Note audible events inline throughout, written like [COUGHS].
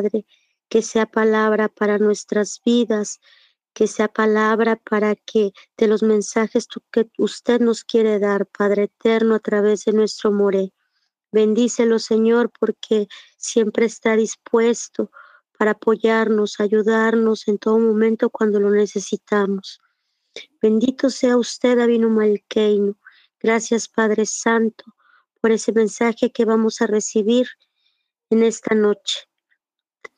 Padre, que sea palabra para nuestras vidas, que sea palabra para que de los mensajes que usted nos quiere dar, Padre eterno, a través de nuestro more. Bendícelo, Señor, porque siempre está dispuesto para apoyarnos, ayudarnos en todo momento cuando lo necesitamos. Bendito sea usted, Avino Malkeino. Gracias, Padre Santo, por ese mensaje que vamos a recibir en esta noche.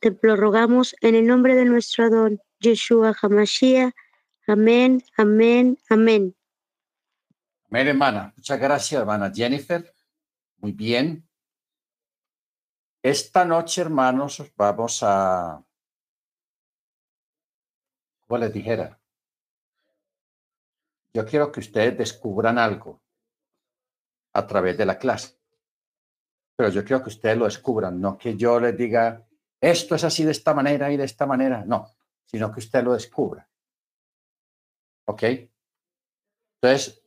Te lo en el nombre de nuestro Adón, Yeshua Hamashiach. Amén, amén, amén. Amén, hermana. Muchas gracias, hermana Jennifer. Muy bien. Esta noche, hermanos, vamos a, como les dijera, yo quiero que ustedes descubran algo a través de la clase. Pero yo quiero que ustedes lo descubran, no que yo les diga, esto es así de esta manera y de esta manera, no, sino que usted lo descubra. ¿Ok? Entonces,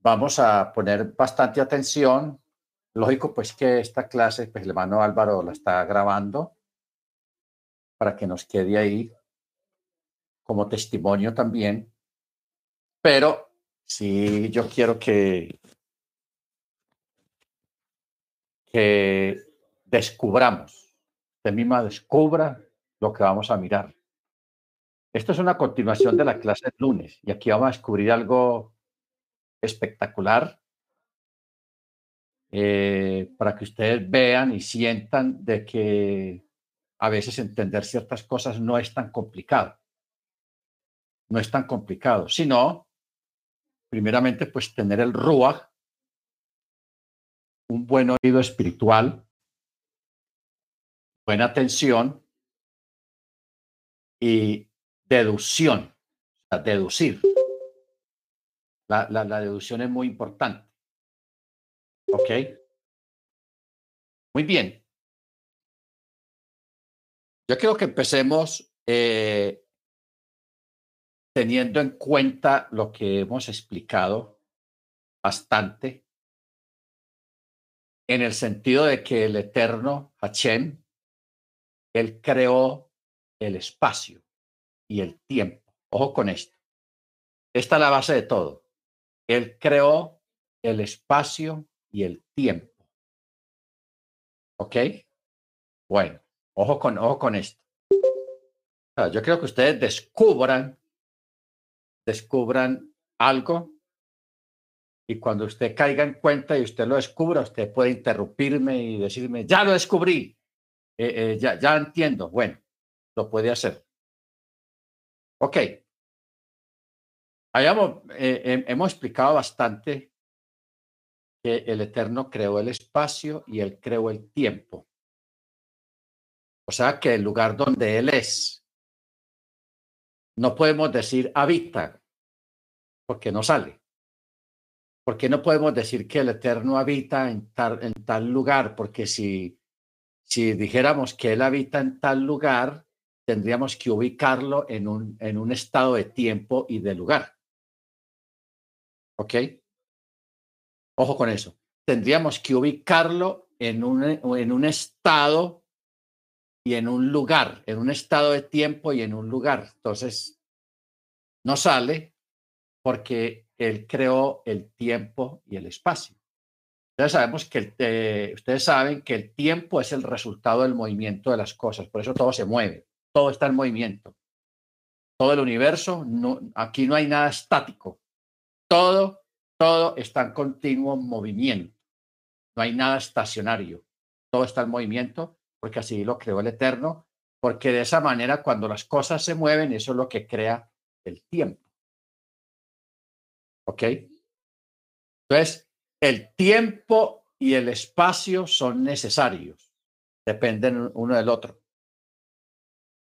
vamos a poner bastante atención. Lógico, pues que esta clase, pues el hermano Álvaro la está grabando para que nos quede ahí como testimonio también. Pero sí, yo quiero que que descubramos, usted misma descubra lo que vamos a mirar. Esto es una continuación de la clase del lunes y aquí vamos a descubrir algo espectacular eh, para que ustedes vean y sientan de que a veces entender ciertas cosas no es tan complicado. No es tan complicado, sino, primeramente, pues tener el ruach un buen oído espiritual, buena atención y deducción, deducir. La, la, deducción es muy importante. ¿Ok? Muy bien. Yo quiero que empecemos eh, teniendo en cuenta lo que hemos explicado bastante en el sentido de que el eterno Hachem, él creó el espacio y el tiempo. Ojo con esto. Esta es la base de todo. Él creó el espacio y el tiempo. ¿Ok? Bueno, ojo con, ojo con esto. Yo creo que ustedes descubran, descubran algo y cuando usted caiga en cuenta y usted lo descubra, usted puede interrumpirme y decirme, ya lo descubrí, eh, eh, ya, ya entiendo. Bueno, lo puede hacer. Ok. Eh, hemos explicado bastante que el Eterno creó el espacio y Él creó el tiempo. O sea que el lugar donde Él es, no podemos decir habita, porque no sale. ¿Por qué no podemos decir que el Eterno habita en tal lugar? Porque si, si dijéramos que Él habita en tal lugar, tendríamos que ubicarlo en un, en un estado de tiempo y de lugar. ¿Ok? Ojo con eso. Tendríamos que ubicarlo en un, en un estado y en un lugar, en un estado de tiempo y en un lugar. Entonces, no sale porque él creó el tiempo y el espacio. Ustedes, sabemos que eh, ustedes saben que el tiempo es el resultado del movimiento de las cosas, por eso todo se mueve, todo está en movimiento. Todo el universo, aquí no hay nada estático. Todo, todo está en continuo movimiento. No hay nada estacionario. Todo está en movimiento porque así lo creó el Eterno, porque de esa manera cuando las cosas se mueven, eso es lo que crea el tiempo. ¿Ok? Entonces, el tiempo y el espacio son necesarios, dependen uno del otro.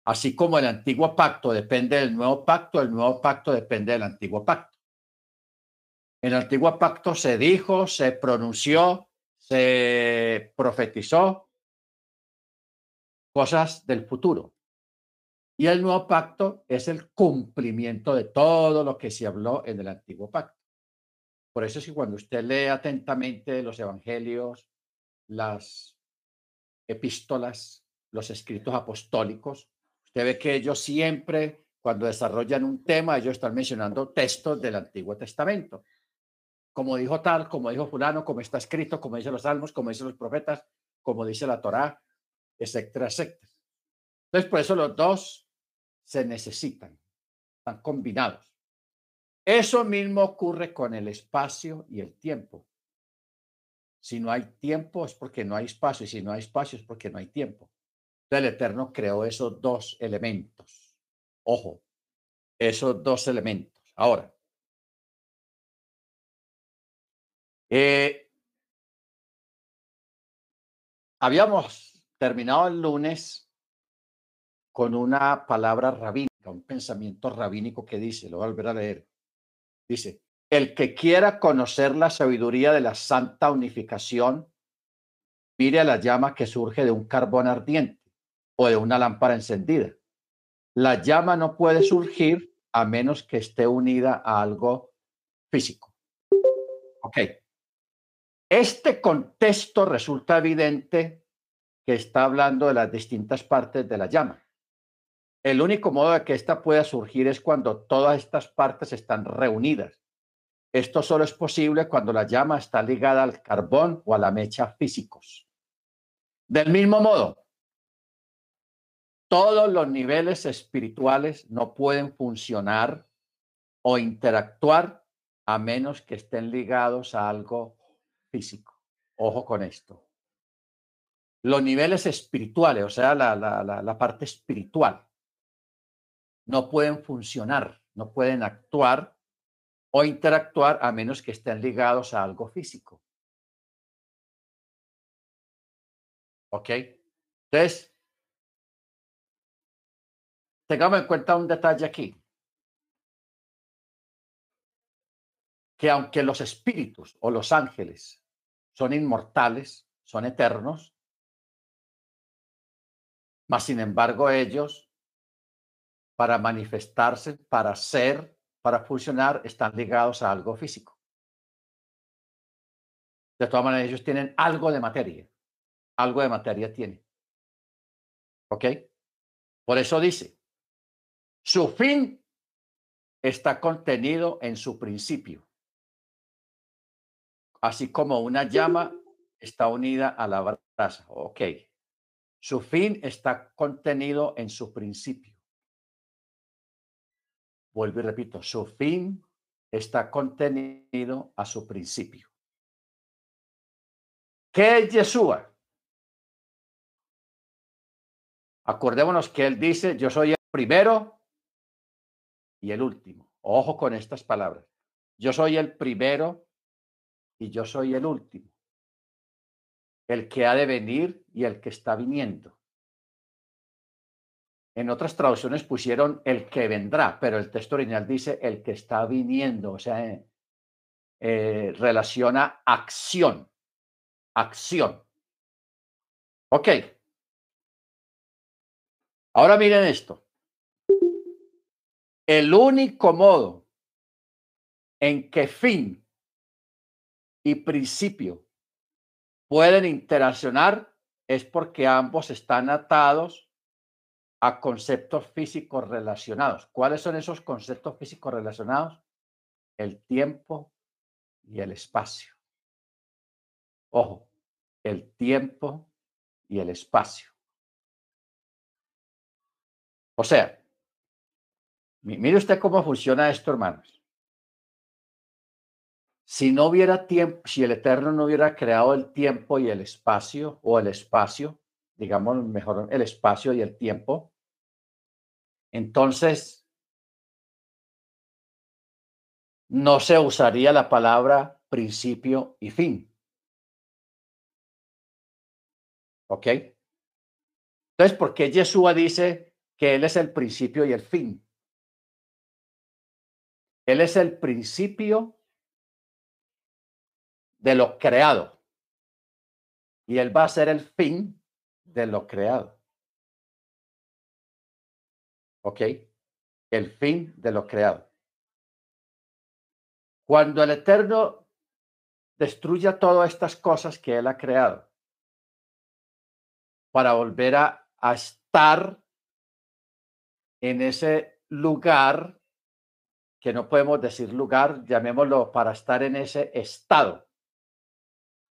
Así como el antiguo pacto depende del nuevo pacto, el nuevo pacto depende del antiguo pacto. En el antiguo pacto se dijo, se pronunció, se profetizó cosas del futuro. Y el nuevo pacto es el cumplimiento de todo lo que se habló en el antiguo pacto. Por eso es que cuando usted lee atentamente los evangelios, las epístolas, los escritos apostólicos, usted ve que ellos siempre, cuando desarrollan un tema, ellos están mencionando textos del Antiguo Testamento. Como dijo tal, como dijo fulano, como está escrito, como dicen los salmos, como dicen los profetas, como dice la Torá, etcétera, etcétera. Entonces, por eso los dos se necesitan, están combinados. Eso mismo ocurre con el espacio y el tiempo. Si no hay tiempo es porque no hay espacio y si no hay espacio es porque no hay tiempo. Entonces el Eterno creó esos dos elementos. Ojo, esos dos elementos. Ahora, eh, habíamos terminado el lunes con una palabra rabínica, un pensamiento rabínico que dice, lo voy a volver a leer, dice, el que quiera conocer la sabiduría de la santa unificación, mire a la llama que surge de un carbón ardiente o de una lámpara encendida. La llama no puede surgir a menos que esté unida a algo físico. Ok. Este contexto resulta evidente que está hablando de las distintas partes de la llama. El único modo de que ésta pueda surgir es cuando todas estas partes están reunidas. Esto solo es posible cuando la llama está ligada al carbón o a la mecha físicos. Del mismo modo, todos los niveles espirituales no pueden funcionar o interactuar a menos que estén ligados a algo físico. Ojo con esto. Los niveles espirituales, o sea, la parte espiritual, no pueden funcionar, no pueden actuar o interactuar a menos que estén ligados a algo físico. ¿Ok? Entonces, tengamos en cuenta un detalle aquí. Que aunque los espíritus o los ángeles son inmortales, son eternos, mas sin embargo ellos para manifestarse, para ser, para funcionar, están ligados a algo físico. De todas maneras, ellos tienen algo de materia. Algo de materia tiene. ¿Ok? Por eso dice, su fin está contenido en su principio. Así como una llama está unida a la brasa. Ok. Su fin está contenido en su principio. Vuelvo y repito, su fin está contenido a su principio. ¿Qué es Yeshua? Acordémonos que él dice, yo soy el primero y el último. Ojo con estas palabras. Yo soy el primero y yo soy el último. El que ha de venir y el que está viniendo. En otras traducciones pusieron el que vendrá, pero el texto original dice el que está viniendo, o sea, eh, eh, relaciona acción, acción. Ok. Ahora miren esto. El único modo en que fin y principio pueden interaccionar es porque ambos están atados a conceptos físicos relacionados. ¿Cuáles son esos conceptos físicos relacionados? El tiempo y el espacio. Ojo, el tiempo y el espacio. O sea, mire usted cómo funciona esto, hermanos. Si no hubiera tiempo, si el Eterno no hubiera creado el tiempo y el espacio, o el espacio, digamos mejor el espacio y el tiempo, entonces no se usaría la palabra principio y fin. ¿Ok? Entonces, ¿por qué Yeshua dice que Él es el principio y el fin? Él es el principio de lo creado y Él va a ser el fin de lo creado. ¿Ok? El fin de lo creado. Cuando el Eterno destruya todas estas cosas que Él ha creado para volver a, a estar en ese lugar, que no podemos decir lugar, llamémoslo para estar en ese estado,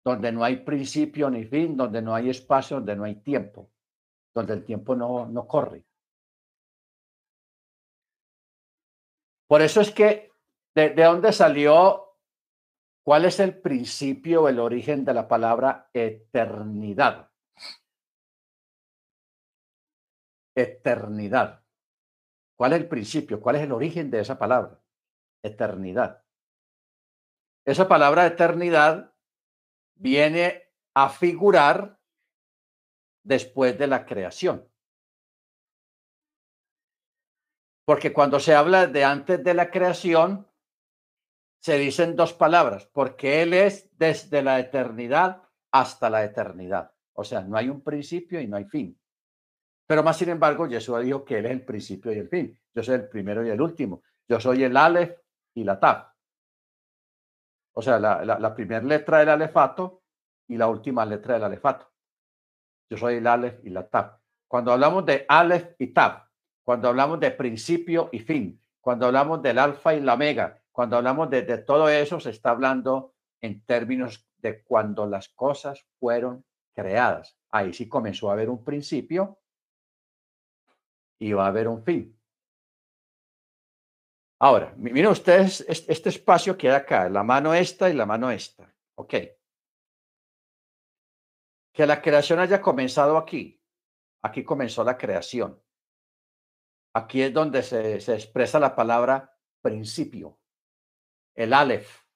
donde no hay principio ni fin, donde no hay espacio, donde no hay tiempo, donde el tiempo no, no corre. Por eso es que, ¿de, de dónde salió ¿Cuál es el principio, el origen de la palabra eternidad? Eternidad. ¿Cuál es el principio? ¿Cuál es el origen de esa palabra? Eternidad. Esa palabra eternidad viene a figurar después de la creación. Porque cuando se habla de antes de la creación, se dicen dos palabras, porque Él es desde la eternidad hasta la eternidad. O sea, no hay un principio y no hay fin. Pero más sin embargo, Jesús dijo que Él es el principio y el fin. Yo soy el primero y el último. Yo soy el Aleph y la Taf. O sea, la, la, primera letra del alefato y la última letra del alefato. Yo soy el Aleph y la Taf. Cuando hablamos de Aleph y Taf, cuando hablamos de principio y fin, cuando hablamos del alfa y la omega, cuando hablamos de, todo eso, se está hablando en términos de cuando las cosas fueron creadas. Ahí sí comenzó a haber un principio y va a haber un fin. Ahora, miren ustedes, este espacio queda acá, la mano esta y la mano esta. Ok. Que la creación haya comenzado aquí. Aquí comenzó la creación. Aquí es donde se, expresa la palabra principio el Aleph.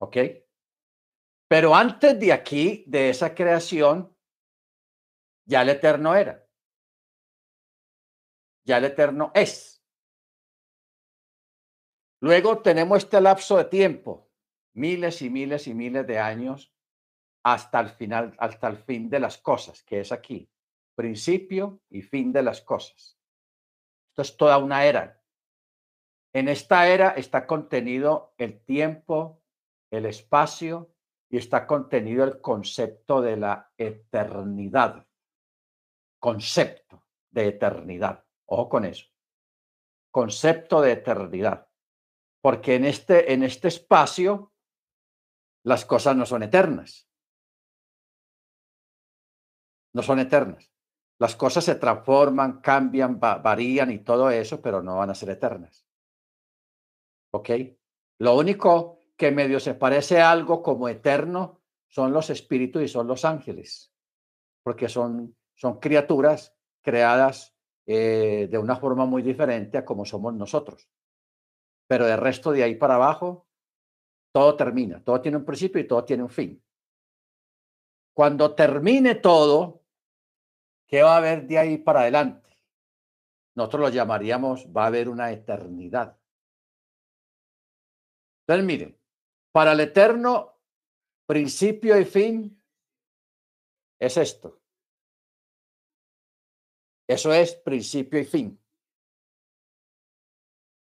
¿Ok? Pero antes de aquí, de esa creación, ya el Eterno era. Ya el Eterno es. Luego tenemos este lapso de tiempo, miles y miles y miles de años, hasta el final, hasta el fin de las cosas, que es aquí. Principio y fin de las cosas. Esto es toda una era. En esta era está contenido el tiempo, el espacio y está contenido el concepto de la eternidad. Concepto de eternidad. Ojo con eso. Concepto de eternidad. Porque en este, en este espacio las cosas no son eternas. No son eternas. Las cosas se transforman, cambian, varían y todo eso, pero no van a ser eternas. ¿Ok? Lo único que medio se parece a algo como eterno son los espíritus y son los ángeles, porque son, son criaturas creadas eh, de una forma muy diferente a como somos nosotros. Pero de resto de ahí para abajo, todo termina, todo tiene un principio y todo tiene un fin. Cuando termine todo, ¿qué va a haber de ahí para adelante? Nosotros lo llamaríamos, va a haber una eternidad. Entonces, miren, para el eterno, principio y fin es esto. Eso es principio y fin.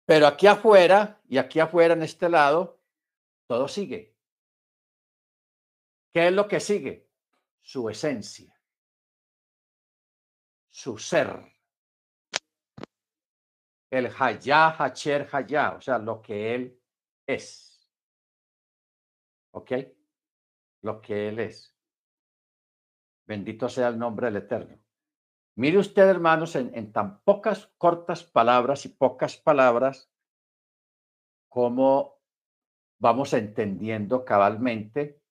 Pero aquí afuera y aquí afuera en este lado, todo sigue. ¿Qué es lo que sigue? Su esencia, su ser. El Hayá, Hacher, Hayá, o sea, lo que él es. ¿Ok? Lo que Él es. Bendito sea el nombre del Eterno. Mire usted, hermanos, en, tan pocas cortas palabras y pocas palabras, cómo vamos entendiendo cabalmente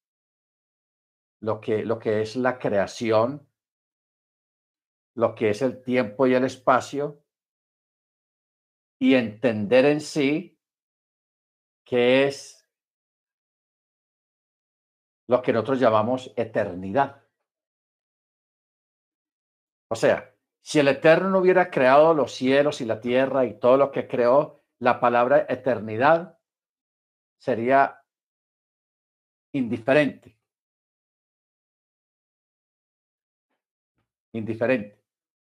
lo que, lo que es la creación, lo que es el tiempo y el espacio, y entender en sí que es lo que nosotros llamamos eternidad. O sea, si el Eterno no hubiera creado los cielos y la tierra y todo lo que creó, la palabra eternidad sería indiferente. Indiferente.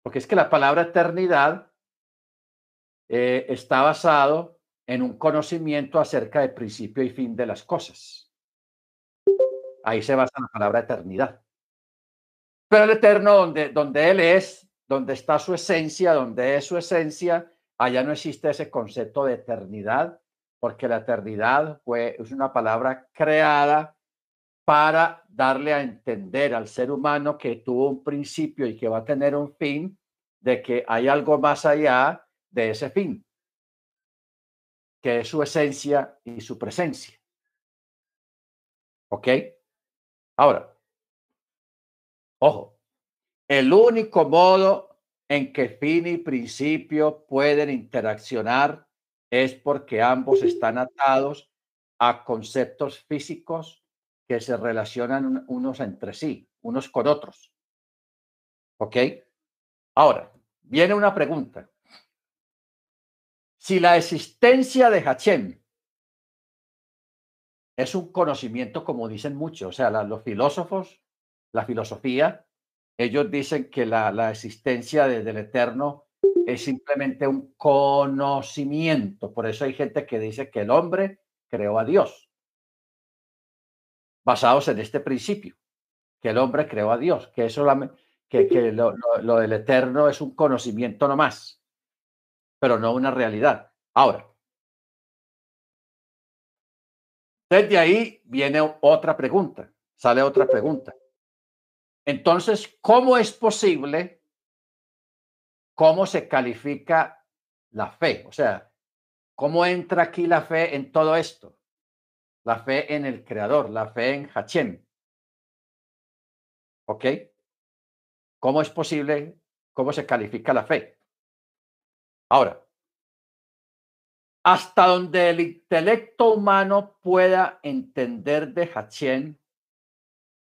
Porque es que la palabra eternidad eh, está basado en un conocimiento acerca del principio y fin de las cosas. Ahí se basa la palabra eternidad. Pero el eterno, donde, donde Él es, donde está su esencia, donde es su esencia, allá no existe ese concepto de eternidad, porque la eternidad fue, es una palabra creada para darle a entender al ser humano que tuvo un principio y que va a tener un fin, de que hay algo más allá de ese fin, que es su esencia y su presencia. ¿Ok? Ahora, ojo, el único modo en que fin y principio pueden interaccionar es porque ambos están atados a conceptos físicos que se relacionan unos entre sí, unos con otros. ¿Ok? Ahora, viene una pregunta. Si la existencia de Hachem es un conocimiento, como dicen muchos, o sea, los filósofos, la filosofía, ellos dicen que la, la existencia del Eterno es simplemente un conocimiento. Por eso hay gente que dice que el hombre creó a Dios basados en este principio, que el hombre creó a Dios, que, eso que, que lo, lo, del eterno es un conocimiento nomás, pero no una realidad. Ahora, desde ahí viene otra pregunta, sale otra pregunta. Entonces, ¿cómo es posible? ¿Cómo se califica la fe? O sea, ¿cómo entra aquí la fe en todo esto? La fe en el Creador, la fe en Hachem. ¿Ok? ¿Cómo es posible? ¿Cómo se califica la fe? Ahora, hasta donde el intelecto humano pueda entender de Hachem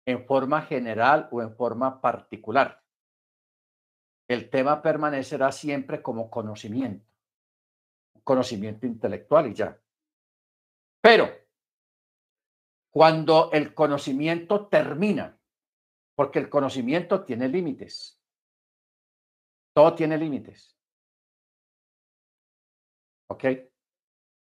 en forma general o en forma particular, el tema permanecerá siempre como conocimiento, conocimiento intelectual y ya. Pero cuando el conocimiento termina, porque el conocimiento tiene límites. Todo tiene límites. ¿Ok?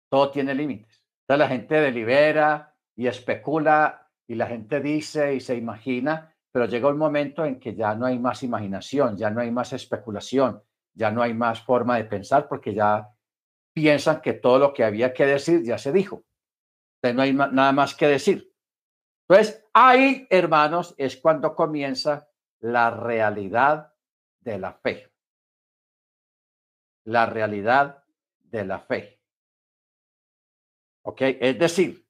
Todo tiene límites. Entonces la gente delibera y especula y la gente dice y se imagina, pero llega un momento en que ya no hay más imaginación, ya no hay más especulación, ya no hay más forma de pensar porque ya piensan que todo lo que había que decir ya se dijo no hay nada más que decir. Entonces, ahí, hermanos, es cuando comienza la realidad de la fe. La realidad de la fe. ¿Ok? Es decir,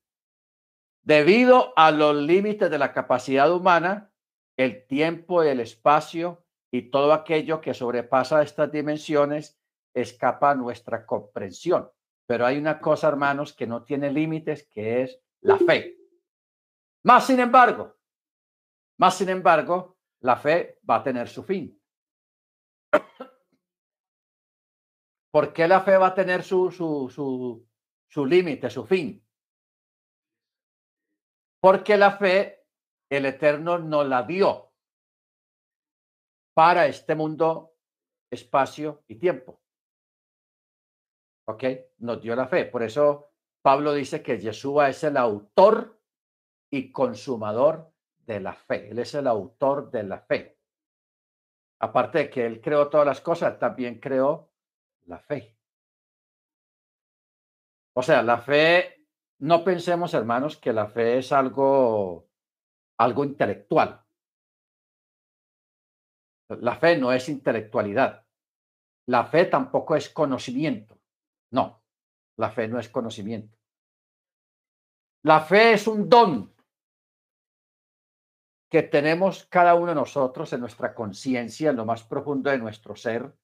debido a los límites de la capacidad humana, el tiempo, el espacio y todo aquello que sobrepasa estas dimensiones escapa a nuestra comprensión. Pero hay una cosa, hermanos, que no tiene límites, que es la fe. Más sin embargo, más sin embargo, la fe va a tener su fin. ¿Por qué la fe va a tener su, su, límite, su fin? Porque la fe, el Eterno nos la dio para este mundo, espacio y tiempo. ¿Ok? Nos dio la fe. Por eso Pablo dice que Yeshua es el autor y consumador de la fe. Él es el autor de la fe. Aparte de que él creó todas las cosas, también creó la fe. O sea, la fe, no pensemos, hermanos, que la fe es algo, algo intelectual. La fe no es intelectualidad. La fe tampoco es conocimiento. No, la fe no es conocimiento. La fe es un don que tenemos cada uno de nosotros en nuestra conciencia, en lo más profundo de nuestro ser.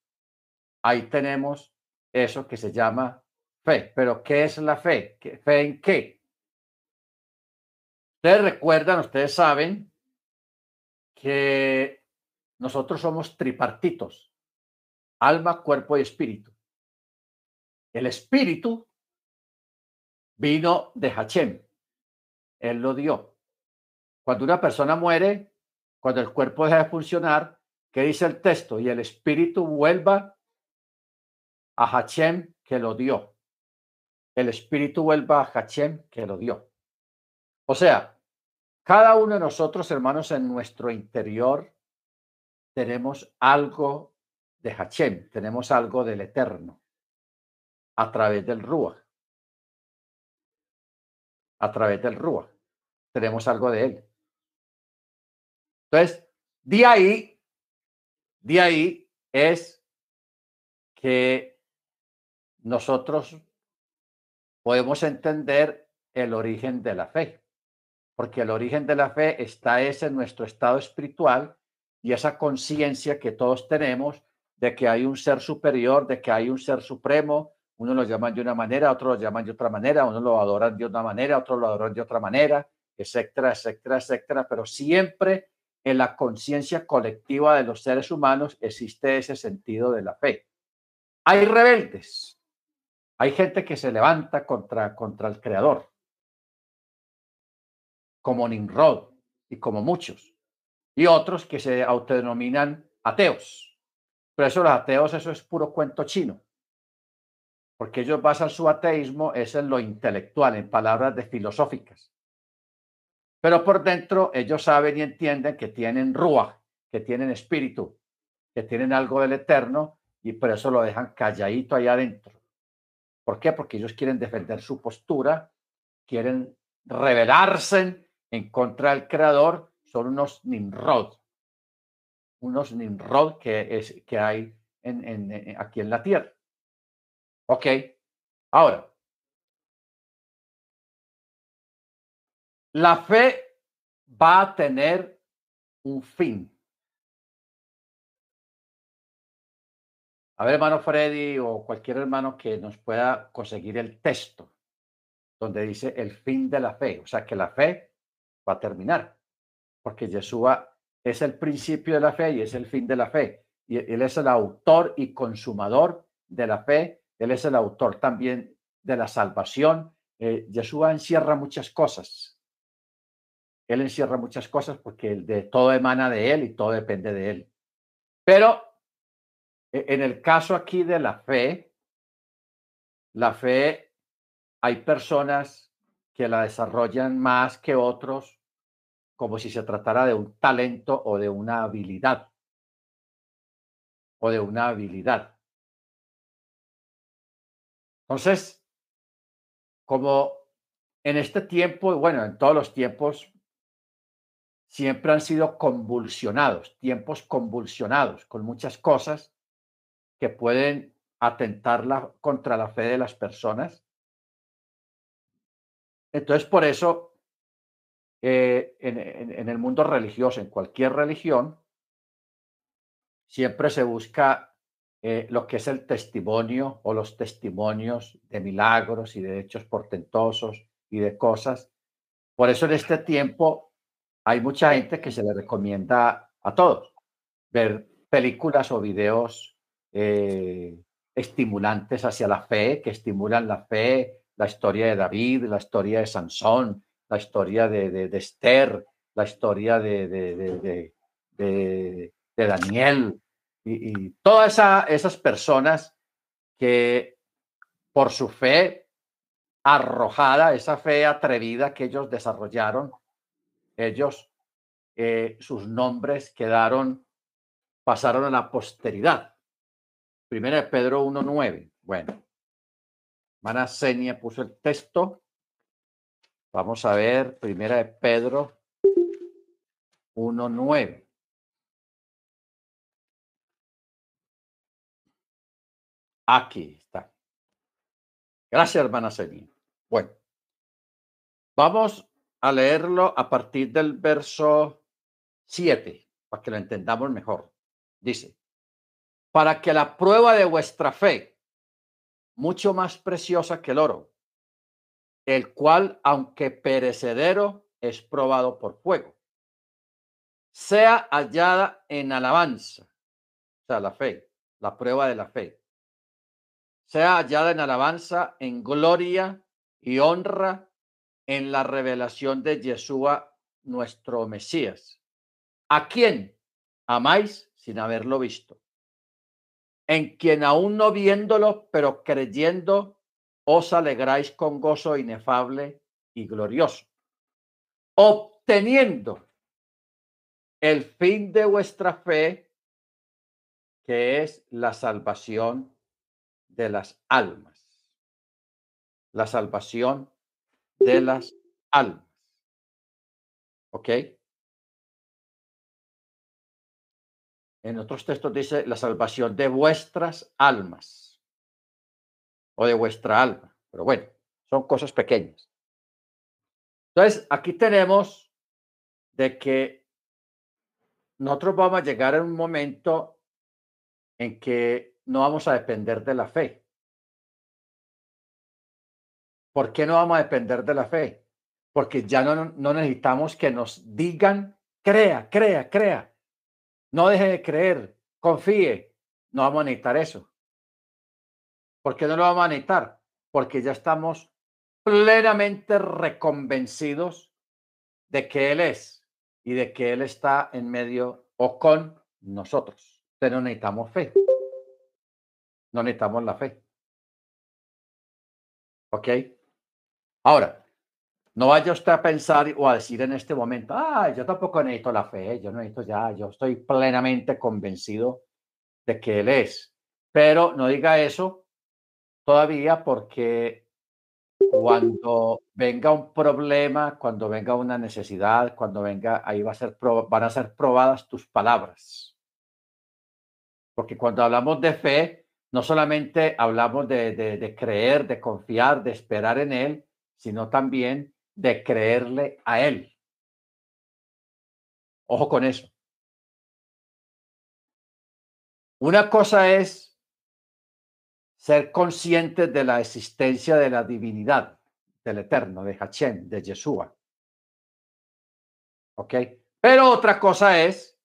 Ahí tenemos eso que se llama fe. Pero ¿qué es la fe? ¿Fe en qué? Ustedes recuerdan, ustedes saben que nosotros somos tripartitos, alma, cuerpo y espíritu. El espíritu vino de Hachem. Él lo dio. Cuando una persona muere, cuando el cuerpo deja de funcionar, ¿qué dice el texto? Y el espíritu vuelva a Hachem que lo dio. El espíritu vuelva a Hachem que lo dio. O sea, cada uno de nosotros, hermanos, en nuestro interior tenemos algo de Hachem, tenemos algo del Eterno a través del Ruach. A través del Ruach. Tenemos algo de él. Entonces, de ahí, de ahí es que nosotros podemos entender el origen de la fe, porque el origen de la fe está ese en nuestro estado espiritual y esa conciencia que todos tenemos de que hay un ser superior, de que hay un ser supremo, uno lo llaman de una manera, otros lo llaman de otra manera, uno lo adoran de una manera, otros lo adoran de otra manera, etcétera, etcétera, etcétera, pero siempre en la conciencia colectiva de los seres humanos existe ese sentido de la fe. Hay rebeldes, hay gente que se levanta contra, contra el Creador, como Nimrod y como muchos, y otros que se autodenominan ateos. Pero eso, los ateos, eso es puro cuento chino, porque ellos basan su ateísmo es en lo intelectual, en palabras de filosóficas. Pero por dentro ellos saben y entienden que tienen rúa, que tienen espíritu, que tienen algo del eterno y por eso lo dejan calladito ahí adentro. ¿Por qué? Porque ellos quieren defender su postura, quieren rebelarse en contra del creador, son unos Nimrod, unos Nimrod que, es, que hay en, aquí en la tierra. Ok, ahora, La fe va a tener un fin. A ver, hermano Freddy o cualquier hermano que nos pueda conseguir el texto donde dice el fin de la fe, o sea que la fe va a terminar, porque Yeshua es el principio de la fe y es el fin de la fe. Y él es el autor y consumador de la fe, él es el autor también de la salvación. Eh, Yeshua encierra muchas cosas él encierra muchas cosas porque de todo emana de Él y todo depende de Él. Pero e, en el caso aquí de la fe, la fe, hay personas que la desarrollan más que otros, como si se tratara de un talento o de una habilidad. O de una habilidad. Entonces, como en este tiempo, bueno, en todos los tiempos, siempre han sido convulsionados, tiempos convulsionados, con muchas cosas que pueden atentar contra la fe de las personas. Entonces, por eso, eh, en, el mundo religioso, en cualquier religión, siempre se busca eh, lo que es el testimonio o los testimonios de milagros y de hechos portentosos y de cosas. Por eso en este tiempo hay mucha gente que se le recomienda a todos ver películas o videos eh, estimulantes hacia la fe, que estimulan la fe, la historia de David, la historia de Sansón, la historia de, Esther, la historia de, de Daniel y, todas esas personas que por su fe arrojada, esa fe atrevida que ellos desarrollaron, ellos, eh, sus nombres quedaron, pasaron a la posteridad. Primera de Pedro 1.9. Bueno, Mana puso el texto. Vamos a ver, primera de Pedro 1.9. Aquí está. Gracias, hermana Senia. Bueno, vamos a leerlo a partir del verso 7, para que lo entendamos mejor. Dice, para que la prueba de vuestra fe, mucho más preciosa que el oro, el cual, aunque perecedero, es probado por fuego, sea hallada en alabanza, o sea, la fe, la prueba de la fe, sea hallada en alabanza, en gloria y honra en la revelación de Yeshua, nuestro Mesías. ¿A quién amáis sin haberlo visto? En quien aún no viéndolo, pero creyendo, os alegráis con gozo inefable y glorioso, obteniendo el fin de vuestra fe, que es la salvación de las almas. La salvación de las almas. ¿Ok? En otros textos dice la salvación de vuestras almas o de vuestra alma. Pero bueno, son cosas pequeñas. Entonces, aquí tenemos de que nosotros vamos a llegar a un momento en que no vamos a depender de la fe. ¿Por qué no vamos a depender de la fe? Porque ya no, no necesitamos que nos digan, crea, crea, crea. No deje de creer, confíe. No vamos a necesitar eso. ¿Por qué no lo vamos a necesitar? Porque ya estamos plenamente reconvencidos de que Él es y de que Él está en medio o con nosotros. Pero necesitamos fe. No necesitamos la fe. ¿Ok? Ahora, no vaya usted a pensar o a decir en este momento, ah, yo tampoco necesito la fe, yo no necesito ya, yo estoy plenamente convencido de que Él es. Pero no diga eso todavía porque cuando venga un problema, cuando venga una necesidad, cuando venga, ahí va a ser, van a ser probadas tus palabras. Porque cuando hablamos de fe, no solamente hablamos de, de creer, de confiar, de esperar en Él, sino también de creerle a Él. Ojo con eso. Una cosa es ser conscientes de la existencia de la divinidad, del Eterno, de Hachem, de Yeshua. ¿Ok? Pero otra cosa es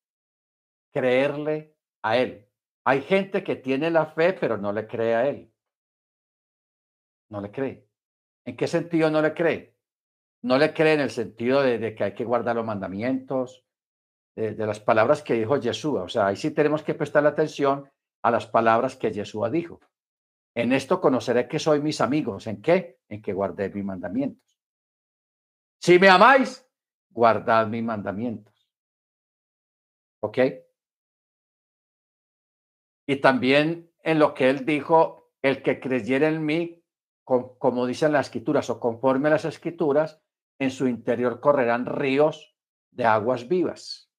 creerle a Él. Hay gente que tiene la fe, pero no le cree a Él. No le cree. ¿En qué sentido no le cree? No le cree en el sentido de, que hay que guardar los mandamientos, de, las palabras que dijo Yeshua. O sea, ahí sí tenemos que prestar atención a las palabras que Yeshua dijo. En esto conoceré que soy mis amigos. ¿En qué? En que guardé mis mandamientos. Si me amáis, guardad mis mandamientos. ¿Ok? Y también en lo que él dijo, el que creyera en mí, como dicen las escrituras o conforme a las escrituras, en su interior correrán ríos de aguas vivas.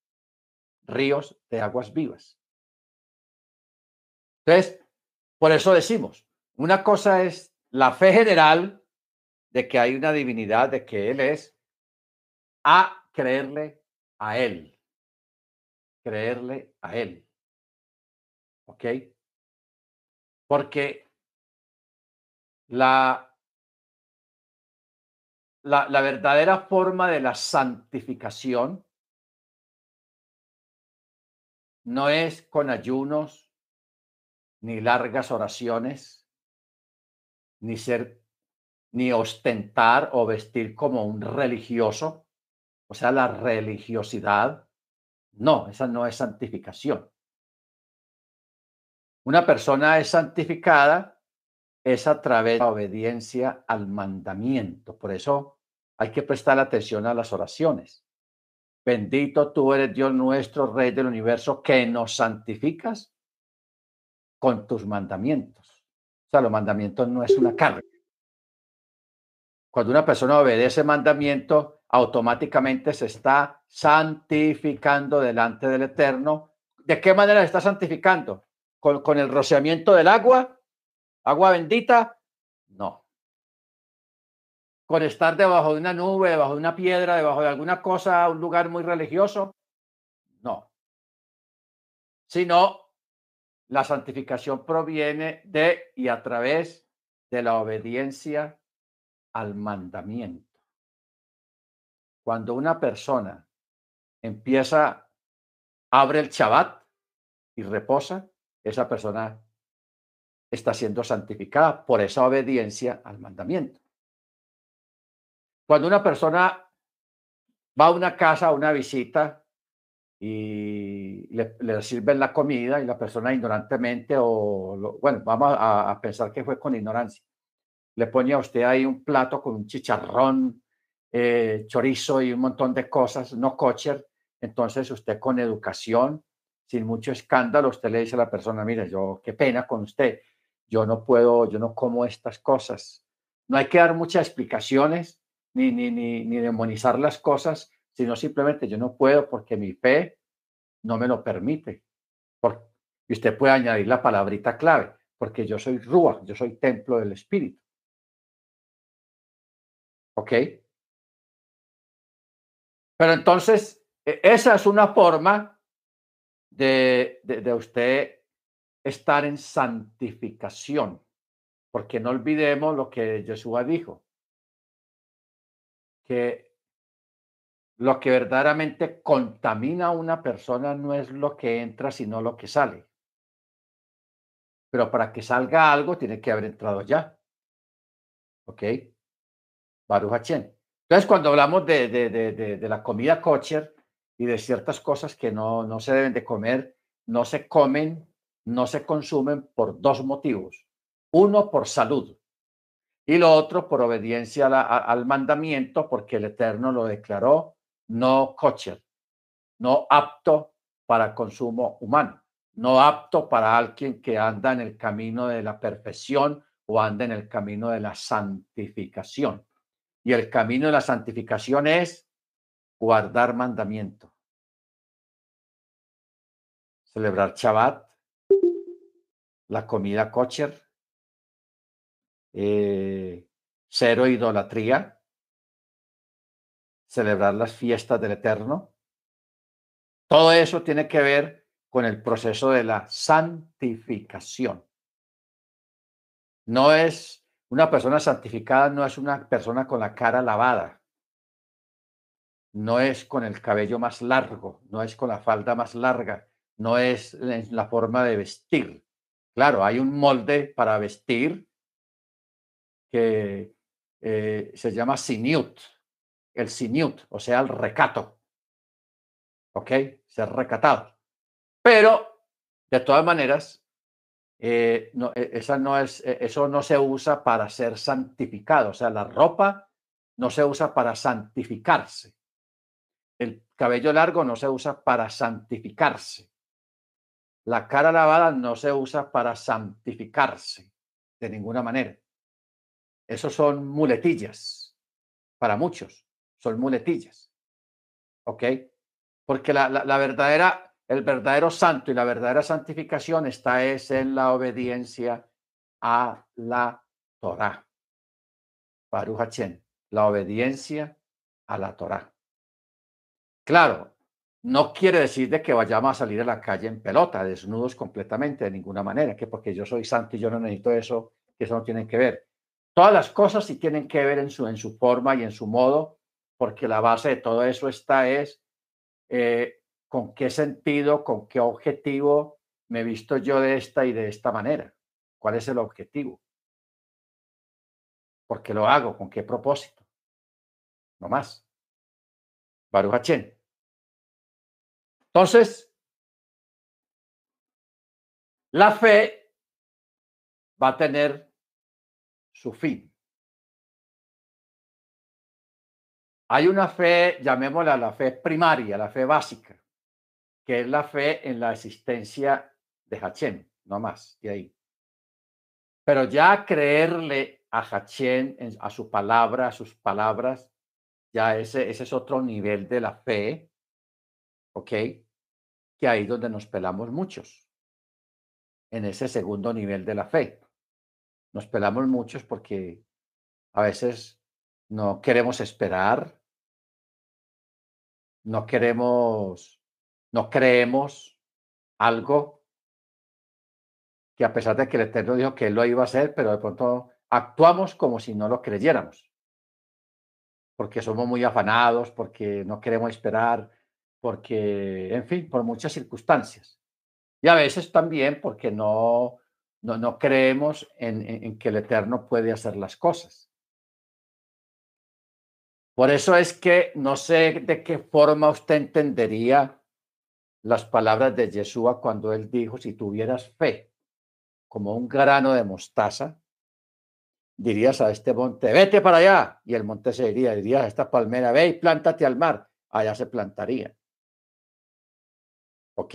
Ríos de aguas vivas. Entonces, por eso decimos, una cosa es la fe general de que hay una divinidad, de que Él es, a creerle a Él. Creerle a Él. ¿Ok? Porque la, la, la verdadera forma de la santificación no es con ayunos ni largas oraciones, ni ser, ni ostentar o vestir como un religioso, o sea, la religiosidad. No, esa no es santificación. Una persona es santificada es a través de la obediencia al mandamiento. Por eso hay que prestar atención a las oraciones. Bendito tú eres Dios nuestro, Rey del universo, que nos santificas con tus mandamientos. O sea, los mandamientos no es una carga. Cuando una persona obedece mandamiento, automáticamente se está santificando delante del Eterno. ¿De qué manera se está santificando? ¿Con, el rociamiento del agua? agua bendita, no. Con estar debajo de una nube, debajo de una piedra, debajo de alguna cosa, un lugar muy religioso, no. Sino la santificación proviene de y a través de la obediencia al mandamiento. Cuando una persona empieza, abre el Shabbat y reposa, esa persona está siendo santificada por esa obediencia al mandamiento. Cuando una persona va a una casa, a una visita, y le, sirven la comida y la persona ignorantemente, o bueno, vamos a, pensar que fue con ignorancia, le pone a usted ahí un plato con un chicharrón, eh, chorizo y un montón de cosas, no cocher, entonces usted con educación sin mucho escándalo, usted le dice a la persona, mira, yo qué pena con usted, yo no puedo, yo no como estas cosas. No hay que dar muchas explicaciones ni, ni, ni, ni demonizar las cosas, sino simplemente yo no puedo porque mi fe no me lo permite. y usted puede añadir la palabrita clave, porque yo soy Rúa, yo soy templo del Espíritu. ¿Ok? Pero entonces, e, esa es una forma de, de, usted estar en santificación, porque no olvidemos lo que Jesús dijo, que lo que verdaderamente contamina a una persona no es lo que entra, sino lo que sale. Pero para que salga algo tiene que haber entrado ya. ¿Ok? Baruch Entonces, cuando hablamos de, de, de, de, la comida kosher y de ciertas cosas que no, no se deben de comer, no se comen, no se consumen por dos motivos. Uno, por salud. Y lo otro, por obediencia al mandamiento, porque el Eterno lo declaró no kosher, no apto para consumo humano, no apto para alguien que anda en el camino de la perfección o anda en el camino de la santificación. Y el camino de la santificación es guardar mandamiento. Celebrar Shabbat, la comida kosher, eh, cero idolatría, celebrar las fiestas del Eterno. Todo eso tiene que ver con el proceso de la santificación. No es una persona santificada no es una persona con la cara lavada, no es con el cabello más largo, no es con la falda más larga, no es en la forma de vestir. Claro, hay un molde para vestir que eh, se llama siniut, el siniut, o sea, el recato. ¿Ok? Ser recatado. Pero, de todas maneras, eh, e, esa no es, e, eso no se usa para ser santificado. O sea, la ropa no se usa para santificarse. El cabello largo no se usa para santificarse. La cara lavada no se usa para santificarse de ninguna manera. Esos son muletillas para muchos, son muletillas. ¿Ok? Porque la, la, verdadera el verdadero santo y la verdadera santificación está es en la obediencia a la Torah. Baruch la obediencia a la Torah. Claro, no quiere decir de que vayamos a salir a la calle en pelota, desnudos completamente, de ninguna manera, que porque yo soy santo y yo no necesito eso, que eso no tiene que ver. Todas las cosas sí tienen que ver en su, forma y en su modo, porque la base de todo eso está es eh, con qué sentido, con qué objetivo me visto yo de esta y de esta manera. ¿Cuál es el objetivo? ¿Por qué lo hago? ¿Con qué propósito? No más. Baruch Entonces, la fe va a tener su fin. Hay una fe, llamémosla la fe primaria, la fe básica que es la fe en la existencia de Hachem, no más de ahí. Pero ya creerle a Hachem, a su palabra, a sus palabras, ya ese, ese es otro nivel de la fe, ¿ok? Que ahí donde nos pelamos muchos, en ese segundo nivel de la fe. Nos pelamos muchos porque a veces no queremos esperar, no queremos no creemos algo que a pesar de que el Eterno dijo que Él lo iba a hacer, pero de pronto actuamos como si no lo creyéramos, porque somos muy afanados, porque no queremos esperar, porque, en fin, por muchas circunstancias. Y a veces también porque no, no, no creemos en, en que el Eterno puede hacer las cosas. Por eso es que no sé de qué forma usted entendería las palabras de Yeshua cuando él dijo, si tuvieras fe como un grano de mostaza, dirías a este monte, vete para allá, y el monte se iría, dirías a esta palmera, ve y plántate al mar, allá se plantaría. ¿Ok?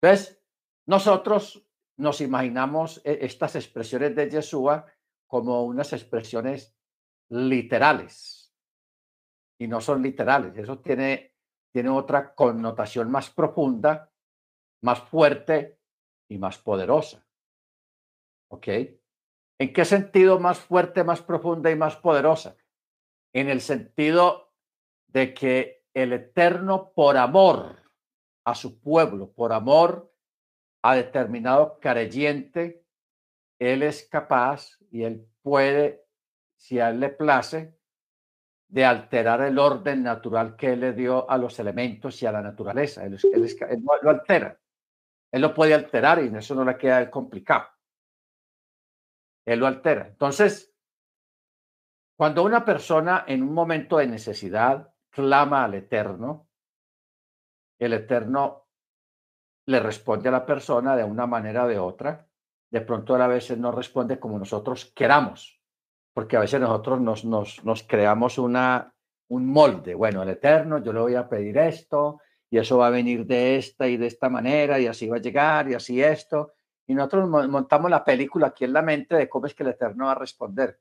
Entonces, nosotros nos imaginamos e, estas expresiones de Yeshua como unas expresiones literales. Y no son literales. Eso tiene, tiene otra connotación más profunda, más fuerte y más poderosa. ¿Ok? ¿En qué sentido más fuerte, más profunda y más poderosa? En el sentido de que el Eterno, por amor a su pueblo, por amor a determinado creyente, Él es capaz y Él puede, si a Él le place, de alterar el orden natural que le dio a los elementos y a la naturaleza. Él, lo altera. Él lo puede alterar y en eso no le queda complicado. Él lo altera. Entonces, cuando una persona en un momento de necesidad clama al Eterno, el Eterno le responde a la persona de una manera o de otra. De pronto a veces no responde como nosotros queramos, porque a veces nosotros nos, nos, creamos una, un molde. Bueno, el Eterno, yo le voy a pedir esto, y eso va a venir de esta y de esta manera, y así va a llegar, y así esto. Y nosotros montamos la película aquí en la mente de cómo es que el Eterno va a responder.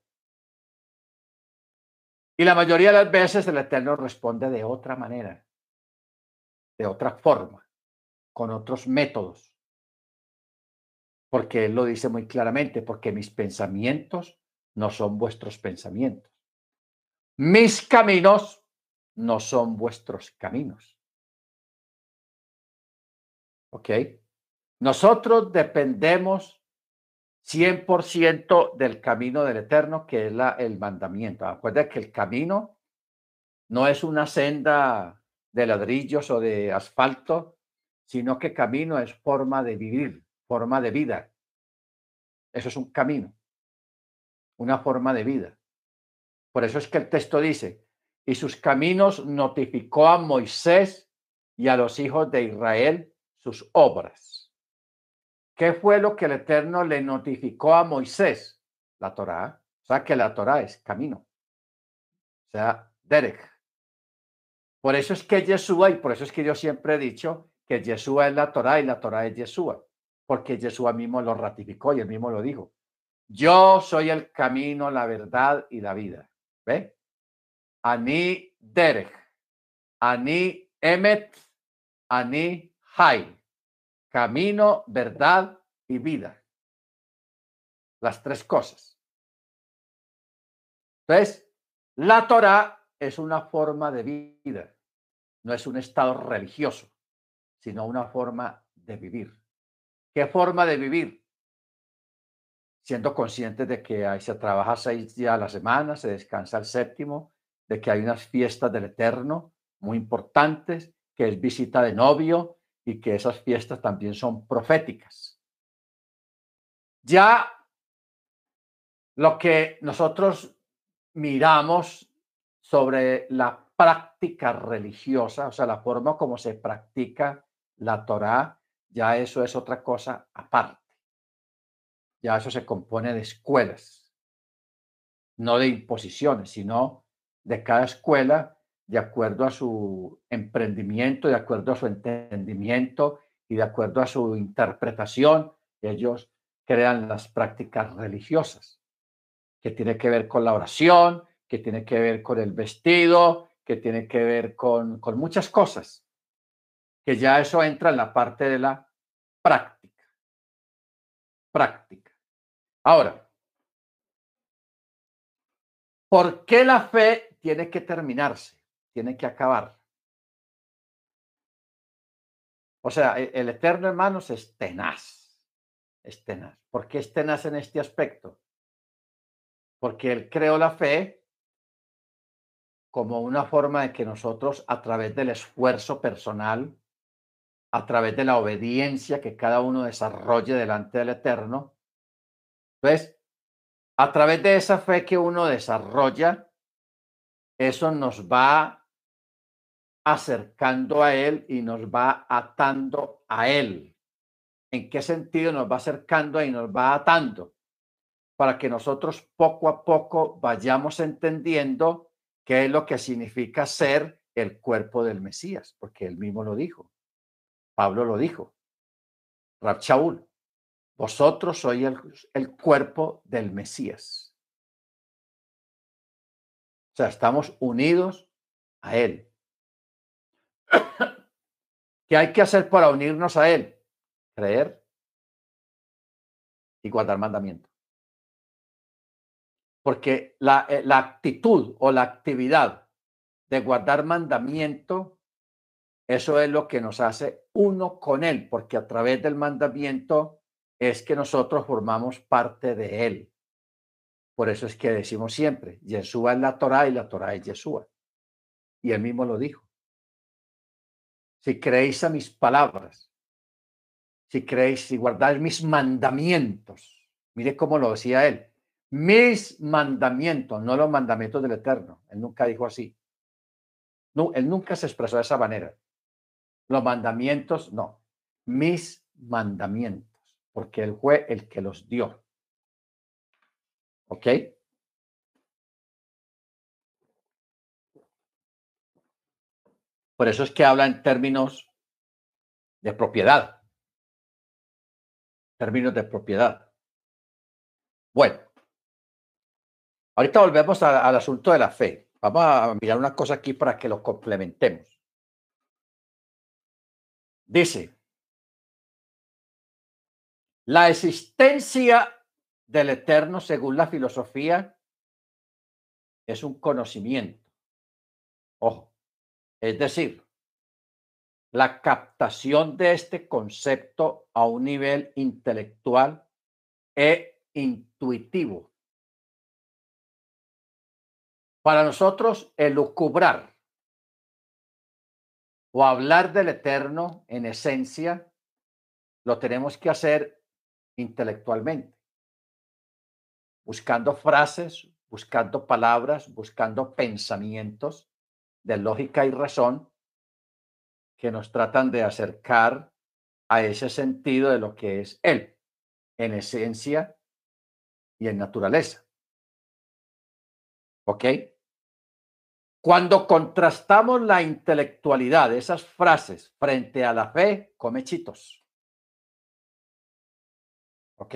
Y la mayoría de las veces el Eterno responde de otra manera, de otra forma, con otros métodos. Porque Él lo dice muy claramente, porque mis pensamientos no son vuestros pensamientos. Mis caminos no son vuestros caminos. ¿Ok? Nosotros dependemos 100% del camino del Eterno, que es la, el mandamiento. Acuérdense que el camino no es una senda de ladrillos o de asfalto, sino que camino es forma de vivir, forma de vida. Eso es un camino, una forma de vida. Por eso es que el texto dice, y sus caminos notificó a Moisés y a los hijos de Israel sus obras. ¿Qué fue lo que el Eterno le notificó a Moisés? La Torá. O sea que la Torá es camino. O sea, Derek. Por eso es que Yeshua, y por eso es que yo siempre he dicho que Yeshua es la Torá y la Torá es Yeshua, porque Yeshua mismo lo ratificó y él mismo lo dijo. Yo soy el camino, la verdad y la vida. ¿Ve? Ani Derek, Ani Emet, Ani Hay camino, verdad y vida. Las tres cosas. Entonces, la Torah es una forma de vida, no es un estado religioso, sino una forma de vivir. ¿Qué forma de vivir? Siendo conscientes de que se trabaja seis días a la semana, se descansa el séptimo, de que hay unas fiestas del Eterno muy importantes, que es visita de novio, y que esas fiestas también son proféticas. Ya lo que nosotros miramos sobre la práctica religiosa, o sea, la forma como se practica la Torá, ya eso es otra cosa aparte. Ya eso se compone de escuelas, no de imposiciones, sino de cada escuela de acuerdo a su emprendimiento, de acuerdo a su entendimiento y de acuerdo a su interpretación, ellos crean las prácticas religiosas, que tiene que ver con la oración, que tiene que ver con el vestido, que tiene que ver con, con muchas cosas, que ya eso entra en la parte de la práctica. Práctica. Ahora, ¿por qué la fe tiene que terminarse? tiene que acabar. O sea, e, el eterno hermanos es tenaz, es tenaz. ¿Por qué es tenaz en este aspecto? Porque él creó la fe como una forma de que nosotros, a través del esfuerzo personal, a través de la obediencia que cada uno desarrolle delante del Eterno, pues, a través de esa fe que uno desarrolla, eso nos va acercando a Él y nos va atando a Él. ¿En qué sentido nos va acercando y nos va atando? Para que nosotros poco a poco vayamos entendiendo qué es lo que significa ser el cuerpo del Mesías, porque él mismo lo dijo. Pablo lo dijo. Rab vosotros sois el, el cuerpo del Mesías. O sea, estamos unidos a Él. [COUGHS] ¿Qué hay que hacer para unirnos a Él? Creer y guardar mandamiento. Porque la, eh, la actitud o la actividad de guardar mandamiento, eso es lo que nos hace uno con Él, porque a través del mandamiento es que nosotros formamos parte de Él. Por eso es que decimos siempre, Yeshua es la Torah y la Torah es Yeshua. Y él mismo lo dijo. Si creéis a mis palabras, si creéis, si guardáis mis mandamientos, mire cómo lo decía él, mis mandamientos, no los mandamientos del Eterno. Él nunca dijo así. No, él nunca se expresó de esa manera. Los mandamientos, no. Mis mandamientos, porque él fue el que los dio. ¿Ok? Por eso es que habla en términos de propiedad. Términos de propiedad. Bueno, ahorita volvemos al asunto de la fe. Vamos a mirar una cosa aquí para que lo complementemos. Dice, la existencia del eterno, según la filosofía, es un conocimiento. Ojo, es decir, la captación de este concepto a un nivel intelectual e intuitivo. Para nosotros, elucubrar o hablar del eterno en esencia, lo tenemos que hacer intelectualmente buscando frases, buscando palabras, buscando pensamientos de lógica y razón que nos tratan de acercar a ese sentido de lo que es Él, en esencia y en naturaleza. ¿Ok? Cuando contrastamos la intelectualidad de esas frases frente a la fe, come chitos. ¿Ok?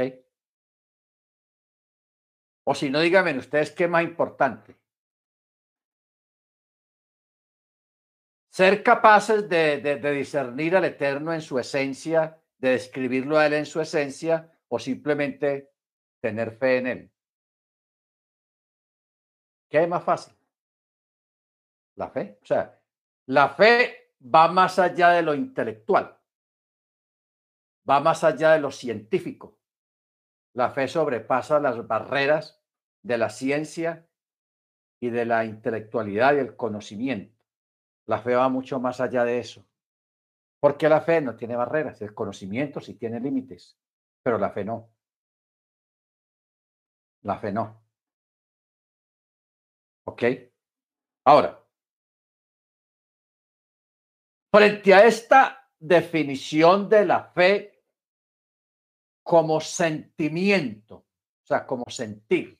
O si no, díganme ustedes qué más importante. Ser capaces de, de, discernir al Eterno en su esencia, de describirlo a Él en su esencia, o simplemente tener fe en Él. ¿Qué es más fácil? La fe. O sea, la fe va más allá de lo intelectual, va más allá de lo científico, la fe sobrepasa las barreras de la ciencia y de la intelectualidad y el conocimiento. La fe va mucho más allá de eso. Porque la fe no tiene barreras, el conocimiento sí tiene límites, pero la fe no. La fe no. ¿Ok? Ahora, frente a esta definición de la fe como sentimiento, o sea, como sentir.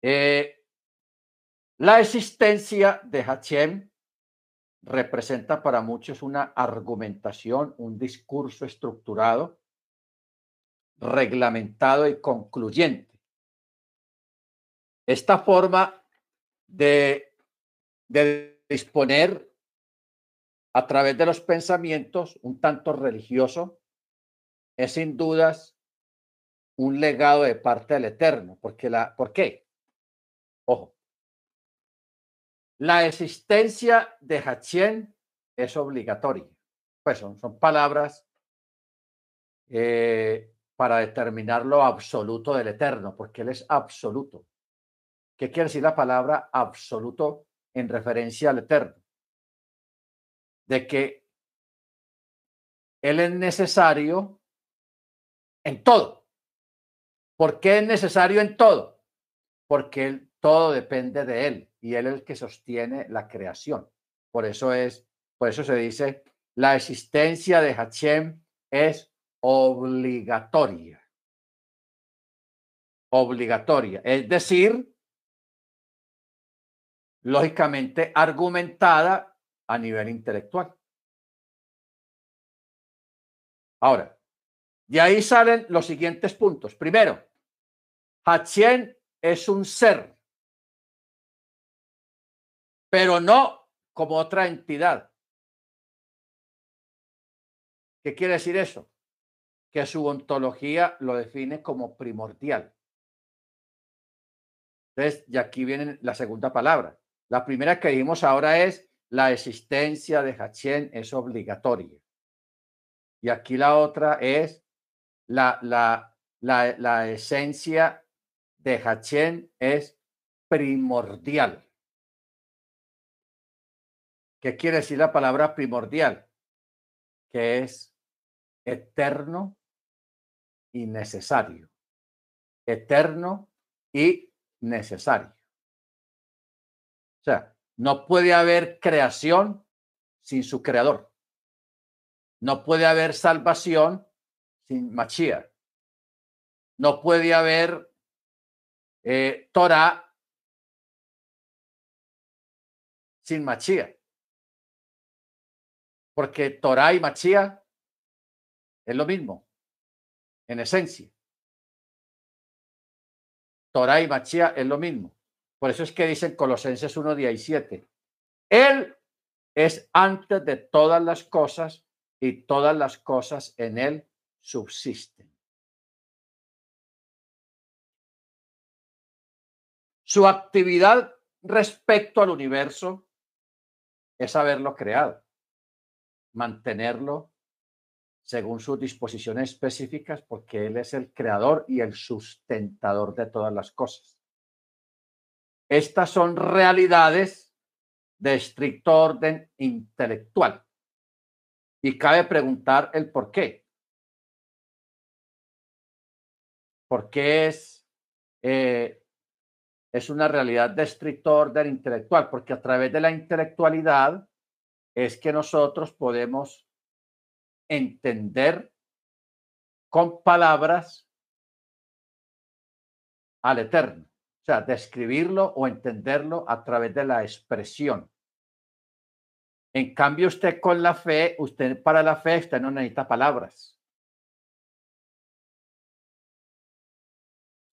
Eh, la existencia de Hachem representa para muchos una argumentación, un discurso estructurado, reglamentado y concluyente. Esta forma de, de disponer a través de los pensamientos, un tanto religioso, es sin dudas un legado de parte del Eterno. Porque la, ¿Por qué? Ojo. La existencia de Hachien es obligatoria. Pues son, son palabras eh, para determinar lo absoluto del Eterno, porque Él es absoluto. ¿Qué quiere decir la palabra absoluto en referencia al Eterno? de que Él es necesario en todo. ¿Por qué es necesario en todo? Porque todo depende de Él y Él es el que sostiene la creación. Por eso es, por eso se dice, la existencia de Hashem es obligatoria. Obligatoria. Es decir, lógicamente argumentada a nivel intelectual. Ahora, de ahí salen los siguientes puntos. Primero, Hachien es un ser, pero no como otra entidad. ¿Qué quiere decir eso? Que su ontología lo define como primordial. Entonces, y aquí viene la segunda palabra. La primera que dijimos ahora es la existencia de Hachien es obligatoria. Y aquí la otra es la, la, la, la esencia de Hachien es primordial. ¿Qué quiere decir la palabra primordial? Que es eterno y necesario. Eterno y necesario. O sea, no puede haber creación sin su creador. No puede haber salvación sin Machía. No puede haber eh, Torah sin Machía. Porque Torah y Machía es lo mismo, en esencia. Torah y Machía es lo mismo. Por eso es que dicen Colosenses 1.17. Él es antes de todas las cosas y todas las cosas en él subsisten. Su actividad respecto al universo es haberlo creado, mantenerlo según sus disposiciones específicas, porque Él es el creador y el sustentador de todas las cosas. Estas son realidades de estricto orden intelectual. Y cabe preguntar el por qué. ¿Por qué es, eh, es una realidad de estricto orden intelectual? Porque a través de la intelectualidad es que nosotros podemos entender con palabras al eterno. O sea, describirlo o entenderlo a través de la expresión. En cambio, usted con la fe, usted para la fe, usted no necesita palabras.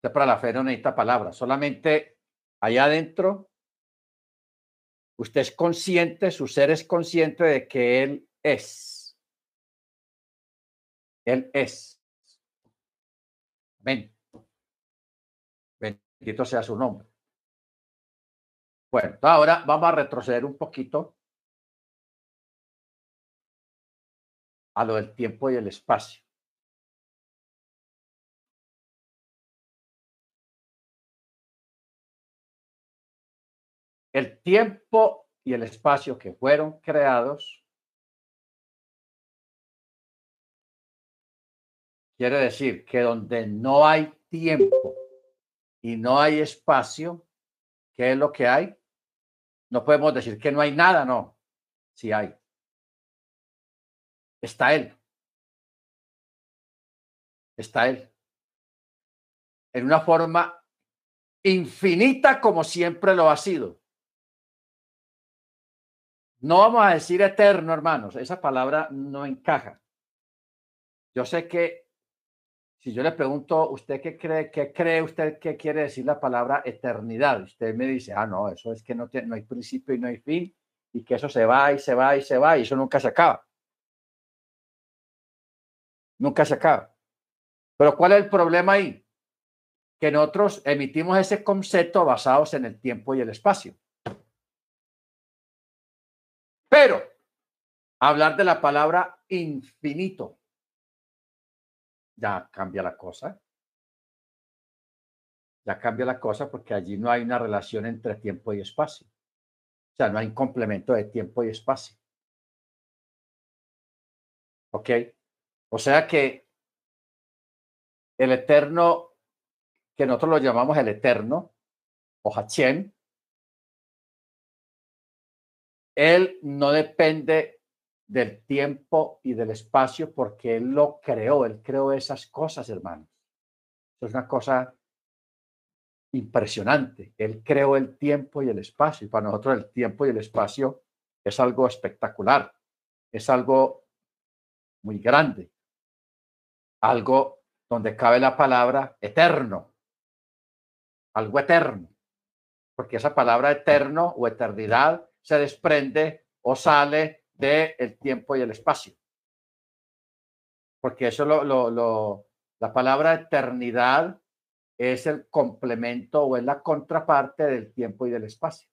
Para la fe no necesita palabras. Solamente allá adentro, usted es consciente, su ser es consciente de que Él es. Él es. Amén. Bendito sea su nombre. Bueno, ahora vamos a retroceder un poquito a lo del tiempo y el espacio. El tiempo y el espacio que fueron creados quiere decir que donde no hay tiempo y no hay espacio, ¿qué es lo que hay? No podemos decir que no hay nada, no, sí hay está Él. Está Él. En una forma infinita como siempre lo ha sido. No vamos a decir eterno, hermanos. Esa palabra no encaja. Yo sé que si yo le pregunto, ¿usted qué cree, qué cree usted que quiere decir la palabra eternidad? Usted me dice, ah, no, eso es que no, tiene, no hay principio y no hay fin, y que eso se va y se va y se va, y eso nunca se acaba nunca se acaba. Pero ¿cuál es el problema ahí? Que nosotros emitimos ese concepto basados en el tiempo y el espacio. Pero hablar de la palabra infinito ya cambia la cosa. Ya cambia la cosa porque allí no hay una relación entre tiempo y espacio. O sea, no hay un complemento de tiempo y espacio. ¿Ok? O sea que el eterno, que nosotros lo llamamos el eterno, o Hachem, él no depende del tiempo y del espacio porque él lo creó, él creó esas cosas, hermanos. Eso es una cosa impresionante. Él creó el tiempo y el espacio. Y para nosotros el tiempo y el espacio es algo espectacular, es algo muy grande, algo donde cabe la palabra eterno, algo eterno, porque esa palabra eterno o eternidad se desprende o sale del tiempo y el espacio. Porque eso lo, la palabra eternidad es el complemento o es la contraparte del tiempo y del espacio.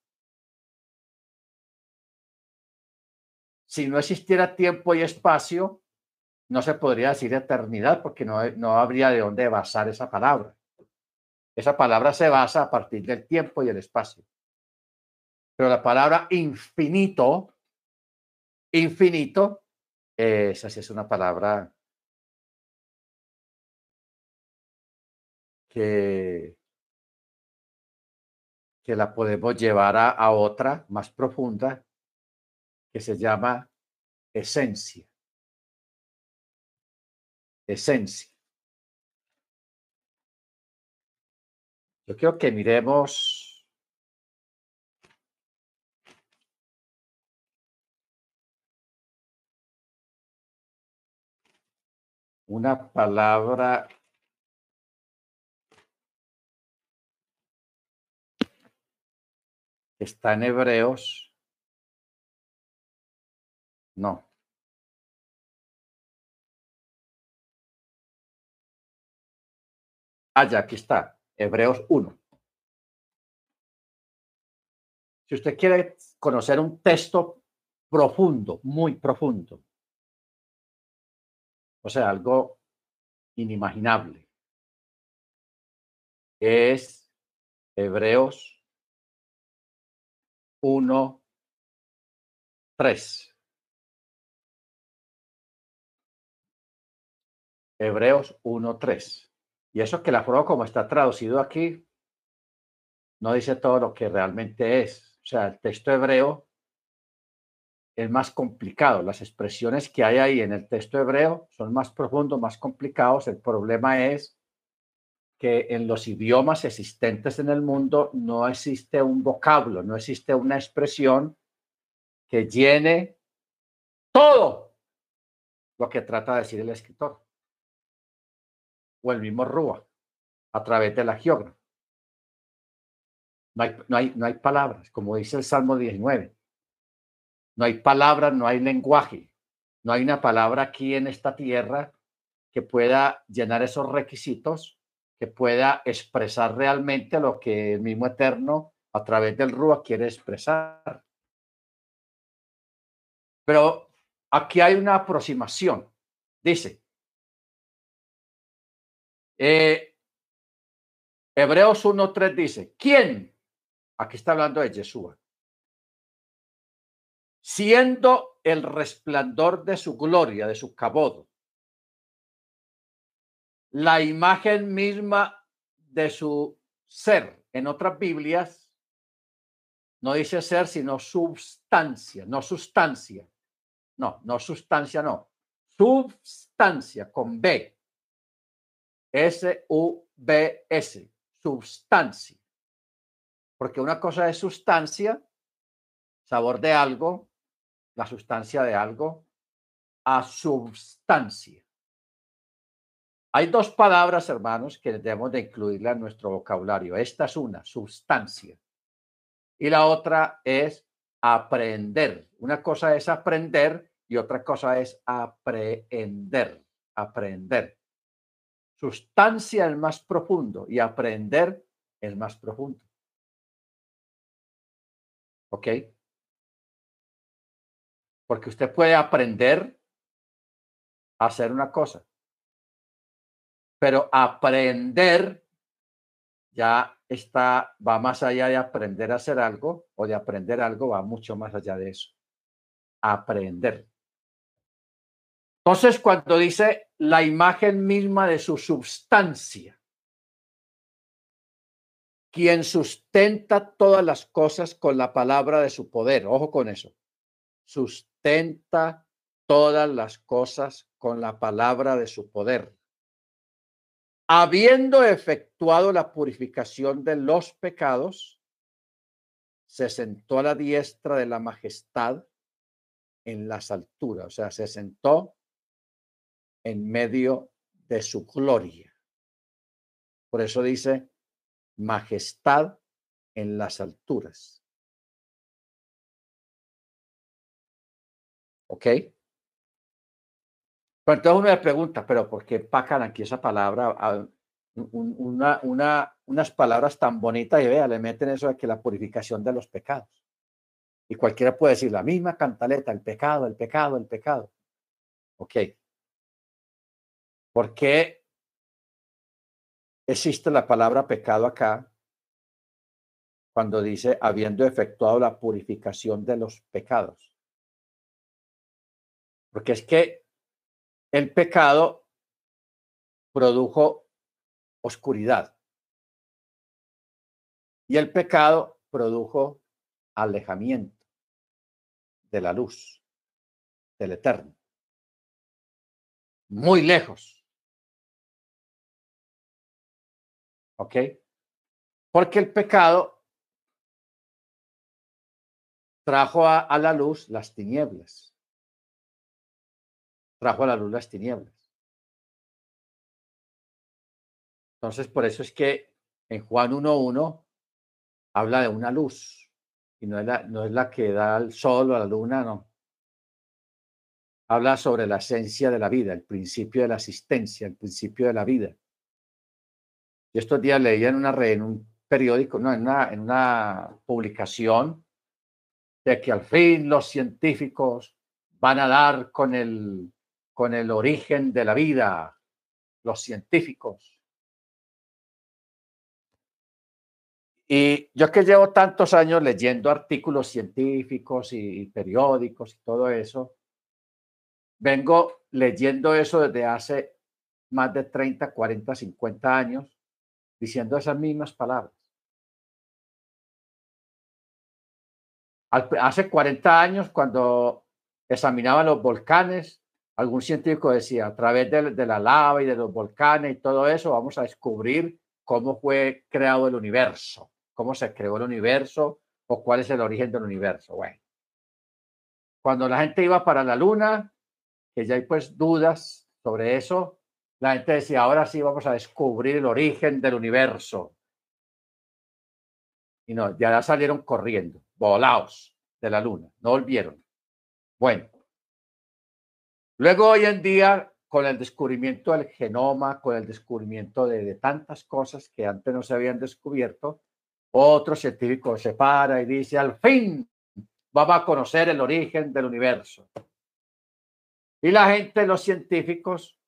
Si no existiera tiempo y espacio, no se podría decir eternidad porque no, no habría de dónde basar esa palabra. Esa palabra se basa a partir del tiempo y el espacio. Pero la palabra infinito, infinito, esa sí es una palabra que, que la podemos llevar a, a otra más profunda que se llama esencia. Esencia. Yo quiero que miremos una palabra está en Hebreos. No. Ah, aquí está. Hebreos 1. Si usted quiere conocer un texto profundo, muy profundo, o sea, algo inimaginable, es Hebreos 1, 3. Hebreos 1, 3. Y eso que la forma como está traducido aquí no dice todo lo que realmente es. O sea, el texto hebreo es más complicado. Las expresiones que hay ahí en el texto hebreo son más profundos, más complicados. El problema es que en los idiomas existentes en el mundo no existe un vocablo, no existe una expresión que llene todo lo que trata de decir el escritor o el mismo Rúa a través de la geógrafa. No hay, no, hay, no hay palabras, como dice el Salmo 19. No hay palabras, no hay lenguaje. No hay una palabra aquí en esta tierra que pueda llenar esos requisitos, que pueda expresar realmente lo que el mismo Eterno a través del Rúa quiere expresar. Pero aquí hay una aproximación. Dice, eh, Hebreos 1.3 dice, ¿quién? Aquí está hablando de Yeshua. Siendo el resplandor de su gloria, de su cabodo, la imagen misma de su ser. En otras Biblias no dice ser, sino substancia, no sustancia. No, no sustancia, no. Substancia con B. S-U-B-S, substancia. Porque una cosa es sustancia, sabor de algo, la sustancia de algo, a substancia. Hay dos palabras, hermanos, que debemos de incluirla en nuestro vocabulario. Esta es una, sustancia. Y la otra es aprender. Una cosa es aprender y otra cosa es aprender. Aprender. Sustancia el más profundo y aprender el más profundo. ¿Ok? Porque usted puede aprender a hacer una cosa, pero aprender ya está, va más allá de aprender a hacer algo o de aprender algo, va mucho más allá de eso. Aprender. Entonces, cuando dice la imagen misma de su substancia, quien sustenta todas las cosas con la palabra de su poder, ojo con eso, sustenta todas las cosas con la palabra de su poder. Habiendo efectuado la purificación de los pecados, se sentó a la diestra de la majestad en las alturas, o sea, se sentó en medio de su gloria. Por eso dice majestad en las alturas. ¿Ok? Entonces uno me pregunta, pero ¿por qué pacan aquí esa palabra? Una, una, unas palabras tan bonitas y vea, le meten eso de que la purificación de los pecados. Y cualquiera puede decir la misma cantaleta, el pecado, el pecado, el pecado. Ok. ¿Por qué existe la palabra pecado acá cuando dice habiendo efectuado la purificación de los pecados? Porque es que el pecado produjo oscuridad y el pecado produjo alejamiento de la luz del eterno. Muy lejos. ¿Ok? Porque el pecado trajo a, la luz las tinieblas. Trajo a la luz las tinieblas. Entonces, por eso es que en Juan 1.1 habla de una luz y no es, la, no es la que da el sol o la luna, no. Habla sobre la esencia de la vida, el principio de la existencia, el principio de la vida. Y estos días leía en, una, en un periódico, no, en una, en una publicación, de que al fin los científicos van a dar con el, con el origen de la vida, los científicos. Y yo que llevo tantos años leyendo artículos científicos y, periódicos y todo eso, vengo leyendo eso desde hace más de 30, 40, 50 años, diciendo esas mismas palabras. Hace 40 años, cuando examinaban los volcanes, algún científico decía, a través de, de la lava y de los volcanes y todo eso, vamos a descubrir cómo fue creado el universo cómo se creó el universo o cuál es el origen del universo. Bueno, cuando la gente iba para la luna, que ya hay pues dudas sobre eso, la gente decía, ahora sí vamos a descubrir el origen del universo. Y no, ya salieron corriendo, volados de la luna, no volvieron. Bueno, luego hoy en día, con el descubrimiento del genoma, con el descubrimiento de, tantas cosas que antes no se habían descubierto, otro científico se para y dice, al fin vamos a conocer el origen del universo. Y la gente, los científicos,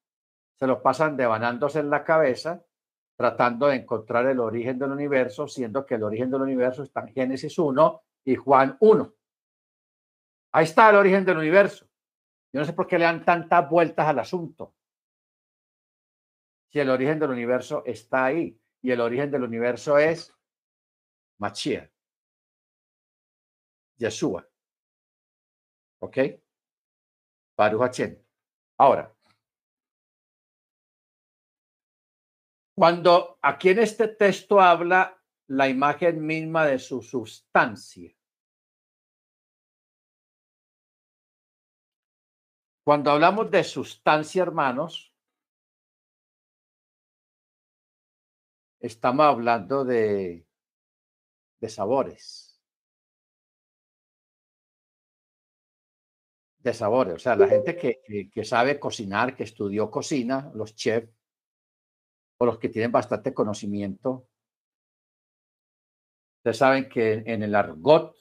se lo pasan devanándose en la cabeza, tratando de encontrar el origen del universo, siendo que el origen del universo está en Génesis 1 y Juan 1. Ahí está el origen del universo. Yo no sé por qué le dan tantas vueltas al asunto. Si el origen del universo está ahí y el origen del universo es Machia, Yeshua. ¿Ok? Baruch Ahora, cuando aquí en este texto habla la imagen misma de su sustancia, cuando hablamos de sustancia, hermanos, estamos hablando de de sabores. De sabores. O sea, la gente que, que, sabe cocinar, que estudió cocina, los chefs, o los que tienen bastante conocimiento, ustedes saben que en el argot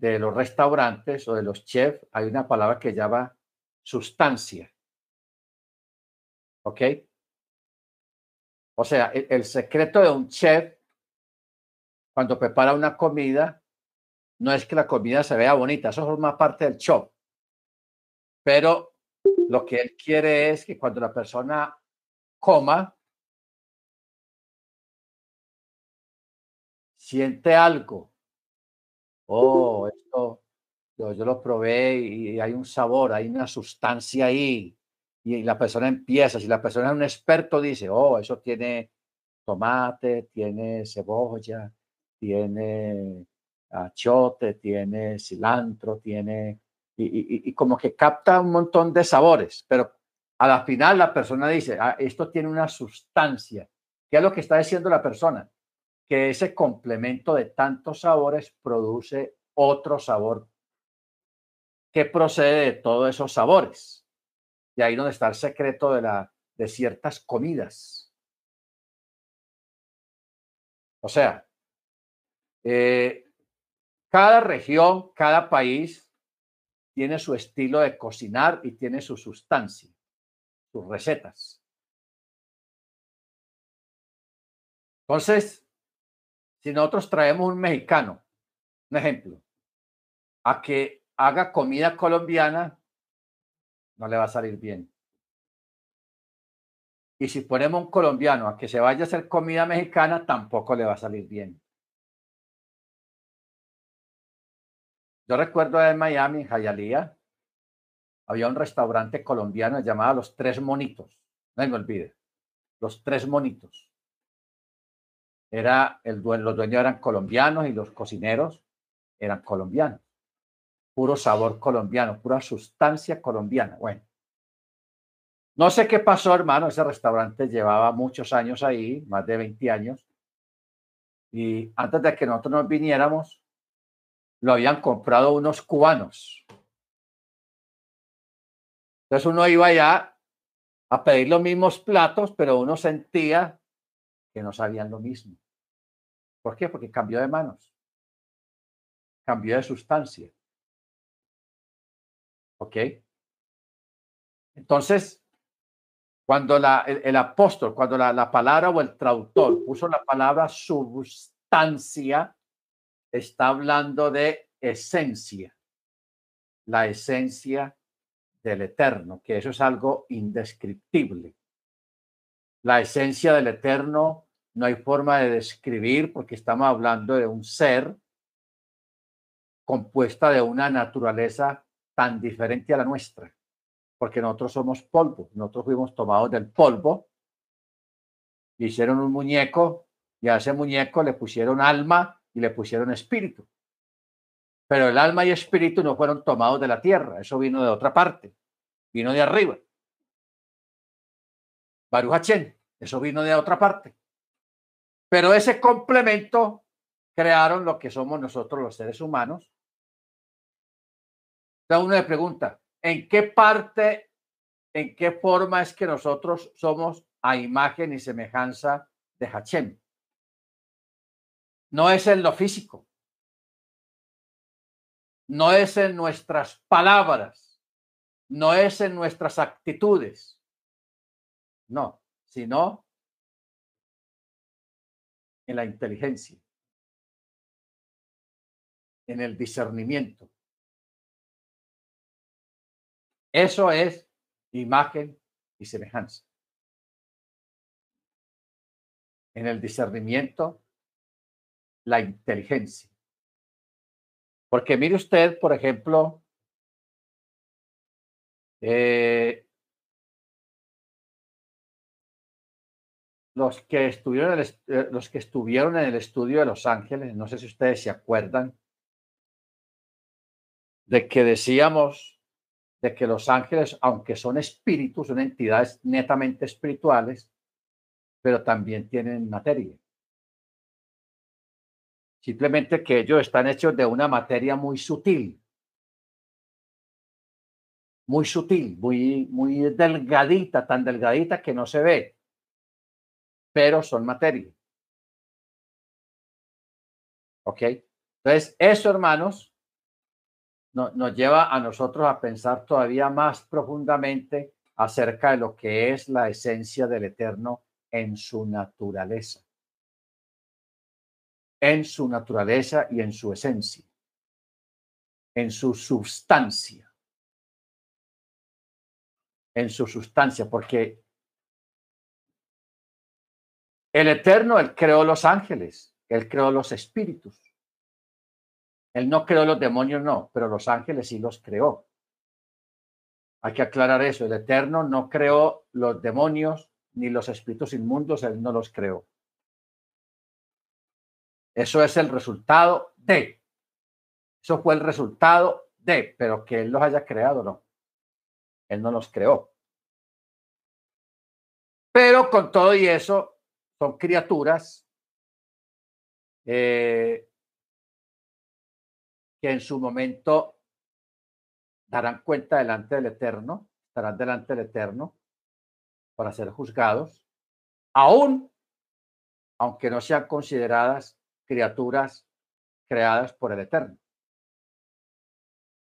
de los restaurantes o de los chefs hay una palabra que llama sustancia. ¿Ok? O sea, el secreto de un chef cuando prepara una comida, no es que la comida se vea bonita, eso forma parte del show. Pero lo que él quiere es que cuando la persona coma, siente algo. Oh, esto yo, yo, lo probé y hay un sabor, hay una sustancia ahí. Y la persona empieza, si la persona es un experto, dice, oh, eso tiene tomate, tiene cebolla, tiene achote, tiene cilantro, tiene... Y, como que capta un montón de sabores, pero a la final la persona dice, ah, esto tiene una sustancia. ¿Qué es lo que está diciendo la persona? Que ese complemento de tantos sabores produce otro sabor que procede de todos esos sabores. Y ahí donde está el secreto de, la, de ciertas comidas. O sea, eh, cada región, cada país tiene su estilo de cocinar y tiene su sustancia, sus recetas. Entonces, si nosotros traemos un mexicano, un ejemplo, a que haga comida colombiana, no le va a salir bien. Y si ponemos un colombiano a que se vaya a hacer comida mexicana, tampoco le va a salir bien. Yo recuerdo en Miami, en Hialeah, había un restaurante colombiano llamado Los Tres Monitos. No me olvide. Los Tres Monitos. Era el los dueños eran colombianos y los cocineros eran colombianos. Puro sabor colombiano, pura sustancia colombiana. Bueno. No sé qué pasó, hermano. Ese restaurante llevaba muchos años ahí, más de 20 años. Y antes de que nosotros nos viniéramos, lo habían comprado unos cubanos. Entonces uno iba allá a pedir los mismos platos, pero uno sentía no sabían lo mismo. ¿Por qué? Porque cambió de manos, cambió de sustancia. ¿Ok? Entonces, cuando la, el, apóstol, cuando la, la palabra o el traductor puso la palabra sustancia, está hablando de esencia, la esencia del eterno, que eso es algo indescriptible. La esencia del eterno no hay forma de describir porque estamos hablando de un ser compuesta de una naturaleza tan diferente a la nuestra, porque nosotros somos polvo, nosotros fuimos tomados del polvo, hicieron un muñeco y a ese muñeco le pusieron alma y le pusieron espíritu. Pero el alma y espíritu no fueron tomados de la tierra, eso vino de otra parte, vino de arriba. Baruch eso vino de otra parte. Pero ese complemento crearon lo que somos nosotros los seres humanos. Entonces uno le pregunta, ¿en qué parte, en qué forma es que nosotros somos a imagen y semejanza de Hachem? no es en lo físico, no es en nuestras palabras, no es en nuestras actitudes, no, sino en la inteligencia, en el discernimiento. Eso es imagen y semejanza. En el discernimiento la inteligencia. Porque mire usted, por ejemplo, eh, los, que estuvieron eh, los que estuvieron en el estudio de Los Ángeles, no sé si ustedes se acuerdan, de que decíamos de que los ángeles, aunque son espíritus, son entidades netamente espirituales, pero también tienen materia. Simplemente que ellos están hechos de una materia muy sutil. Muy sutil, muy, muy delgadita, tan delgadita que no se ve. Pero son materia. ¿Ok? Entonces, eso, hermanos, nos lleva a nosotros a pensar todavía más profundamente acerca de lo que es la esencia del Eterno en su naturaleza en su naturaleza y en su esencia, en su sustancia, en su sustancia, porque el Eterno, Él creó los ángeles, Él creó los espíritus. Él no creó los demonios, no, pero los ángeles sí los creó. Hay que aclarar eso. El Eterno no creó los demonios ni los espíritus inmundos, Él no los creó. Eso es el resultado de. Eso fue el resultado de, pero que Él los haya creado, no. Él no los creó. Pero con todo y eso, son criaturas eh, que en su momento darán cuenta delante del Eterno, estarán delante del Eterno para ser juzgados, aún aunque no sean consideradas criaturas creadas por el Eterno.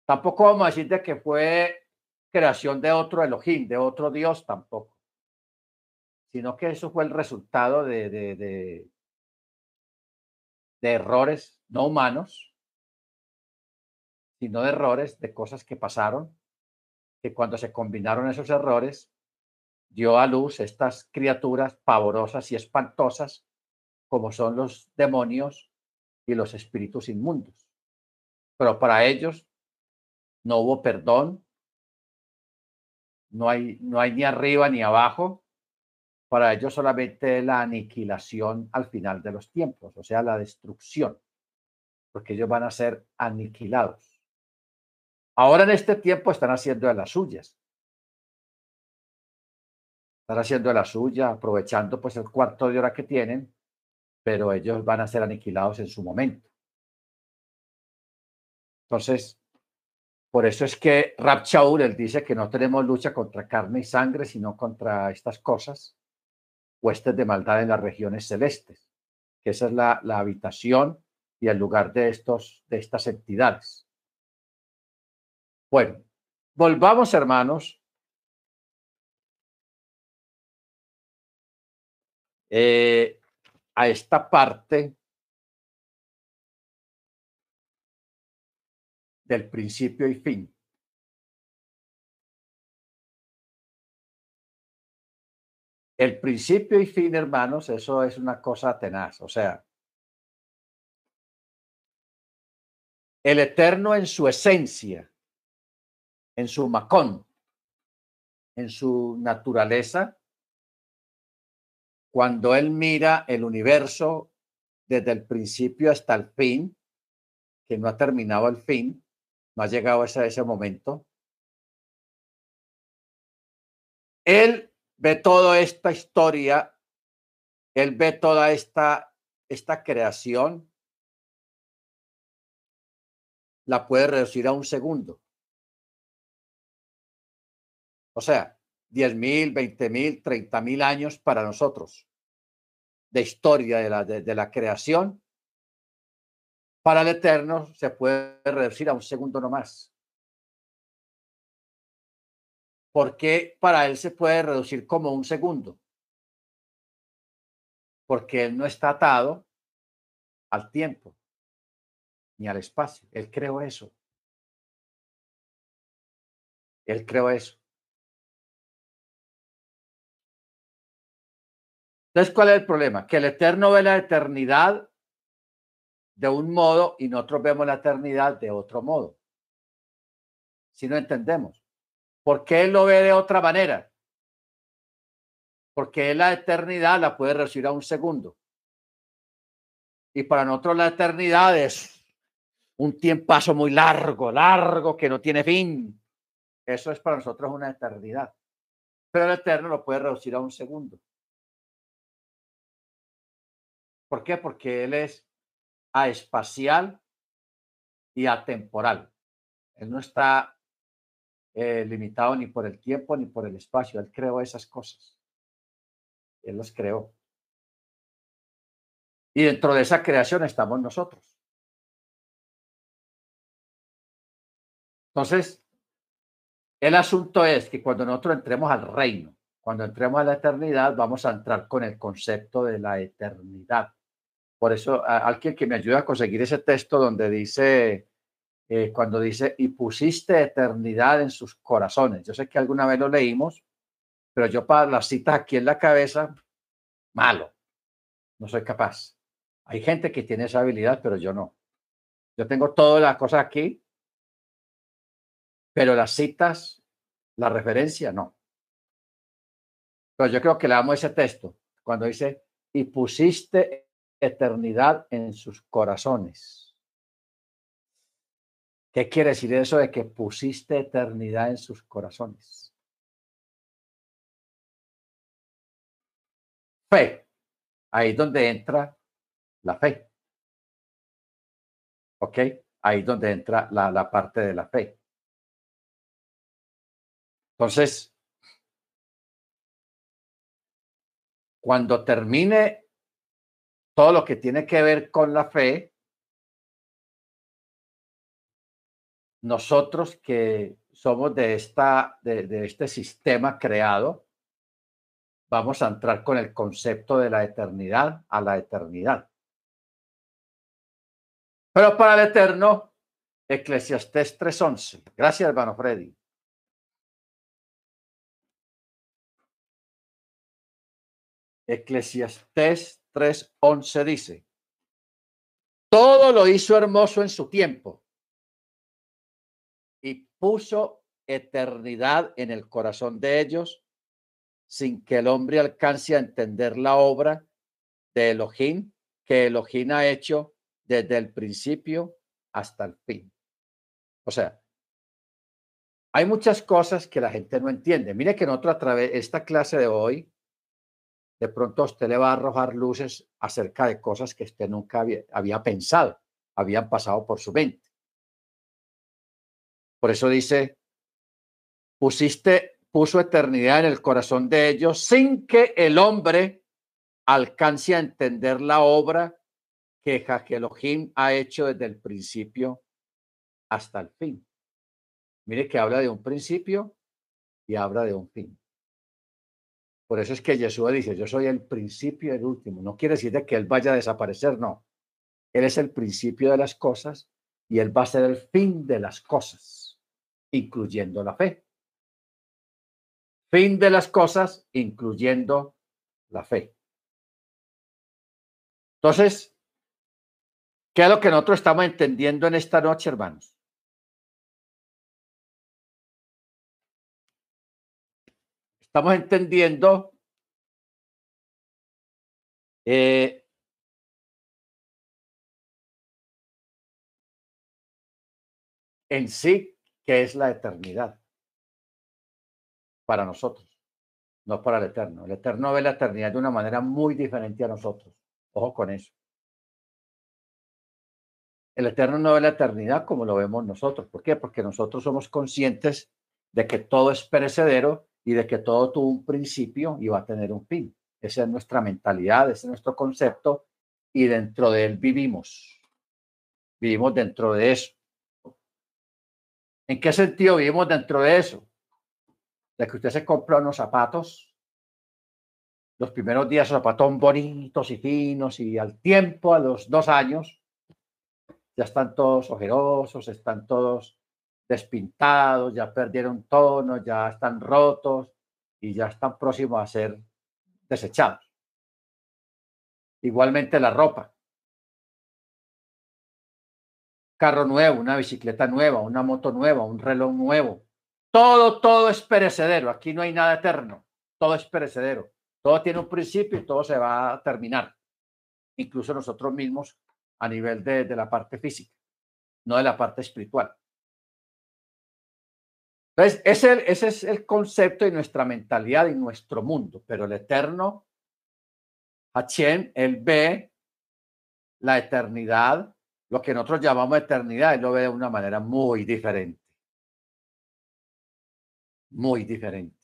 Tampoco vamos a decir de que fue creación de otro Elohim, de otro Dios, tampoco, sino que eso fue el resultado de, de, de, errores no humanos, sino de errores, de cosas que pasaron, que cuando se combinaron esos errores, dio a luz estas criaturas pavorosas y espantosas como son los demonios y los espíritus inmundos. Pero para ellos no hubo perdón, no hay, no hay ni arriba ni abajo, para ellos solamente la aniquilación al final de los tiempos, o sea, la destrucción, porque ellos van a ser aniquilados. Ahora en este tiempo están haciendo de las suyas. Están haciendo de la suya, aprovechando pues el cuarto de hora que tienen pero ellos van a ser aniquilados en su momento. Entonces, por eso es que Rab él dice que no tenemos lucha contra carne y sangre, sino contra estas cosas, huestes de maldad en las regiones celestes, que esa es la, la habitación y el lugar de, estos, de estas entidades. Bueno, volvamos, hermanos. Eh, a esta parte del principio y fin. El principio y fin, hermanos, eso es una cosa tenaz. O sea, el eterno en su esencia, en su macón, en su naturaleza, cuando él mira el universo desde el principio hasta el fin, que no ha terminado el fin, no ha llegado a ese, momento, él ve toda esta historia, él ve toda esta, esta creación, la puede reducir a un segundo. O sea, 10 mil, 20 mil, 30 mil años para nosotros de historia de la, de, la creación, para el Eterno se puede reducir a un segundo no ¿Por qué para él se puede reducir como un segundo? Porque él no está atado al tiempo ni al espacio. Él creó eso. Él creó eso. Entonces, ¿cuál es el problema? Que el Eterno ve la eternidad de un modo y nosotros vemos la eternidad de otro modo. Si no entendemos. ¿Por qué Él lo ve de otra manera? Porque Él la eternidad la puede recibir a un segundo. Y para nosotros la eternidad es un tiempazo muy largo, largo, que no tiene fin. Eso es para nosotros una eternidad. Pero el eterno lo puede reducir a un segundo. ¿Por qué? Porque él es espacial y atemporal. Él no está eh, limitado ni por el tiempo ni por el espacio. Él creó esas cosas. Él los creó. Y dentro de esa creación estamos nosotros. Entonces, el asunto es que cuando nosotros entremos al reino, cuando entremos a la eternidad, vamos a entrar con el concepto de la eternidad. Por eso, alguien que me ayude a conseguir ese texto donde dice, eh, cuando dice, y pusiste eternidad en sus corazones. Yo sé que alguna vez lo leímos, pero yo para las citas aquí en la cabeza, malo, no soy capaz. Hay gente que tiene esa habilidad, pero yo no. Yo tengo todas las cosas aquí, pero las citas, la referencia, no. Pero yo creo que le damos ese texto, cuando dice, y pusiste eternidad en sus corazones. ¿Qué quiere decir eso de que pusiste eternidad en sus corazones? Fe. Ahí es donde entra la fe. ¿Ok? Ahí es donde entra la, la parte de la fe. Entonces, cuando termine todo lo que tiene que ver con la fe, nosotros que somos de, esta, de, este sistema creado, vamos a entrar con el concepto de la eternidad a la eternidad. Pero para el eterno, Eclesiastés 3.11. Gracias, hermano Freddy. Eclesiastés 3:11 dice, todo lo hizo hermoso en su tiempo puso eternidad en el corazón de ellos sin que el hombre alcance a entender la obra de Elohim que Elohim ha hecho desde el principio hasta el fin. O sea, hay muchas cosas que la gente no entiende. Mire que nosotros a través esta clase de hoy de pronto usted le va a arrojar luces acerca de cosas que usted nunca había, pensado, habían pasado por su mente. Por eso dice, pusiste, puso eternidad en el corazón de ellos sin que el hombre alcance a entender la obra que Elohim ha hecho desde el principio hasta el fin. Mire que habla de un principio y habla de un fin. Por eso es que Jesús dice, yo soy el principio y el último. No quiere decir de que Él vaya a desaparecer, no. Él es el principio de las cosas y Él va a ser el fin de las cosas, incluyendo la fe. Fin de las cosas, incluyendo la fe. Entonces, ¿qué es lo que nosotros estamos entendiendo en esta noche, hermanos? estamos entendiendo eh, en sí es la eternidad para nosotros, no para el eterno. El eterno ve la eternidad de una manera muy diferente a nosotros. Ojo con eso. El eterno no ve la eternidad como lo vemos nosotros. ¿Por qué? Porque nosotros somos conscientes de que todo es perecedero y de que todo tuvo un principio y va a tener un fin. Esa es nuestra mentalidad, ese es nuestro concepto y dentro de él vivimos. Vivimos dentro de eso. ¿En qué sentido vivimos dentro de eso? De que usted se compra unos zapatos, los primeros días zapatos bonitos y finos y al tiempo, a los dos años, ya están todos ojerosos, están todos despintados, ya perdieron tono, ya están rotos y ya están próximos a ser desechados. Igualmente la ropa. Carro nuevo, una bicicleta nueva, una moto nueva, un reloj nuevo. Todo, todo es perecedero. Aquí no hay nada eterno. Todo es perecedero. Todo tiene un principio y todo se va a terminar. Incluso nosotros mismos a nivel de, de la parte física, no de la parte espiritual. Entonces, ese, ese es el concepto de nuestra mentalidad y nuestro mundo, pero el eterno, Hachem, él ve la eternidad, lo que nosotros llamamos eternidad, él lo ve de una manera muy diferente. Muy diferente.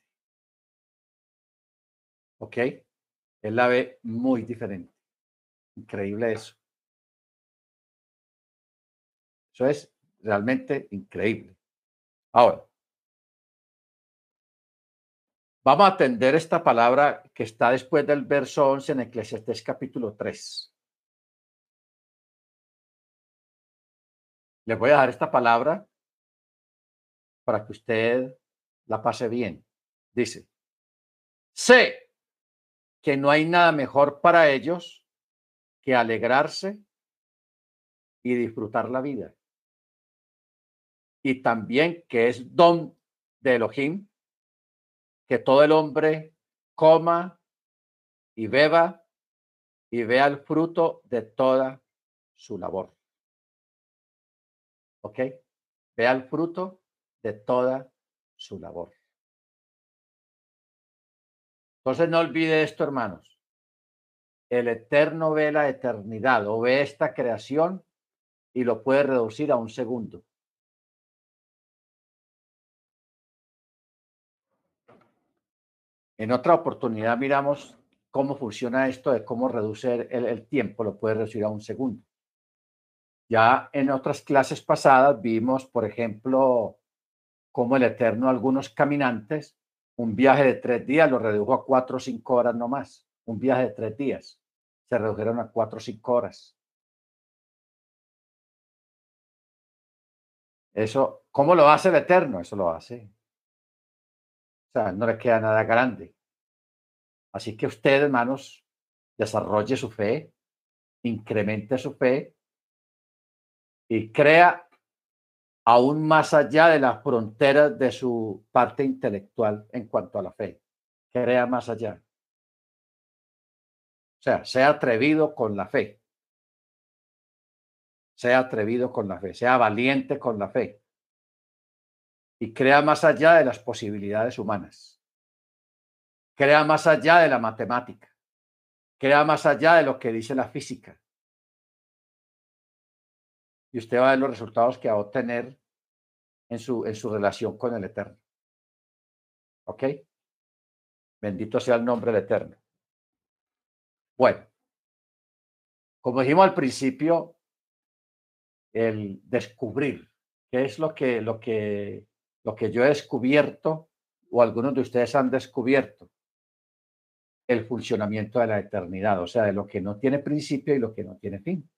¿Ok? Él la ve muy diferente. Increíble eso. Eso es realmente increíble. Ahora, Vamos a atender esta palabra que está después del verso 11 en Eclesiastés capítulo 3. Les voy a dar esta palabra para que usted la pase bien. Dice, sé que no hay nada mejor para ellos que alegrarse y disfrutar la vida. Y también que es don de Elohim que todo el hombre coma y beba y vea el fruto de toda su labor. ¿Ok? vea el fruto de toda su labor. Entonces no olvide esto, hermanos. El Eterno ve la eternidad o ve esta creación y lo puede reducir a un segundo. En otra oportunidad miramos cómo funciona esto de cómo reducir el, tiempo, lo puede reducir a un segundo. Ya en otras clases pasadas vimos, por ejemplo, cómo el Eterno, algunos caminantes, un viaje de tres días lo redujo a cuatro o cinco horas no más. Un viaje de tres días se redujeron a cuatro o cinco horas. Eso, ¿cómo lo hace el Eterno? Eso lo hace. O sea, no le queda nada grande. Así que usted, hermanos, desarrolle su fe, incremente su fe y crea aún más allá de las fronteras de su parte intelectual en cuanto a la fe. Crea más allá. O sea, sea atrevido con la fe. Sea atrevido con la fe, sea valiente con la fe. Y crea más allá de las posibilidades humanas. Crea más allá de la matemática. Crea más allá de lo que dice la física y usted va a ver los resultados que va a obtener en su, en su relación con el Eterno. ¿Ok? Bendito sea el nombre del Eterno. Bueno, como dijimos al principio, el descubrir qué es lo que, lo que, lo que yo he descubierto o algunos de ustedes han descubierto el funcionamiento de la eternidad, o sea, de lo que no tiene principio y lo que no tiene fin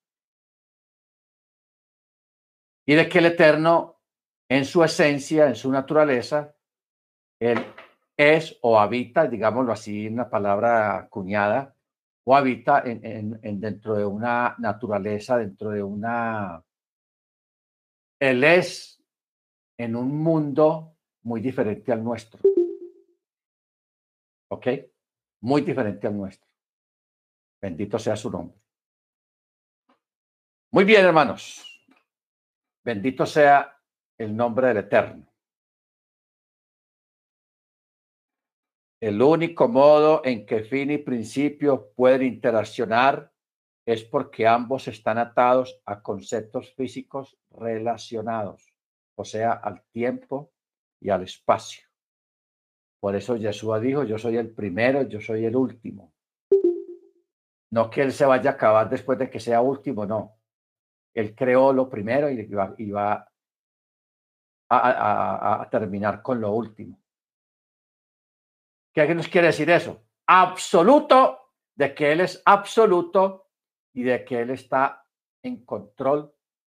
y de que el Eterno, en su esencia, en su naturaleza, él es o habita, digámoslo así, una palabra cuñada, o habita en, dentro de una naturaleza, dentro de una... Él es en un mundo muy diferente al nuestro. ¿Ok? Muy diferente al nuestro. Bendito sea su nombre. Muy bien, hermanos. Bendito sea el nombre del Eterno. El único modo en que fin y principio pueden interaccionar es porque ambos están atados a conceptos físicos relacionados, o sea, al tiempo y al espacio. Por eso Yeshua dijo, yo soy el primero, yo soy el último. No que él se vaya a acabar después de que sea último, no. Él creó lo primero y va, a, terminar con lo último. ¿Qué nos quiere decir eso? Absoluto, de que Él es absoluto y de que Él está en control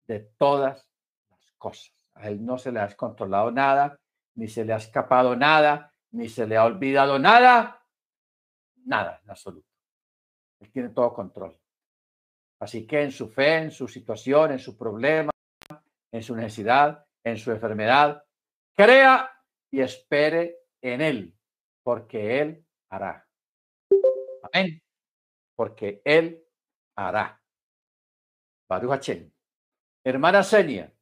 de todas las cosas. A Él no se le ha descontrolado nada, ni se le ha escapado nada, ni se le ha olvidado nada, nada en absoluto. Él tiene todo control. Así que en su fe, en su situación, en su problema, en su necesidad, en su enfermedad, crea y espere en Él, porque Él hará. Amén. Porque Él hará. Baruch Hermana Senia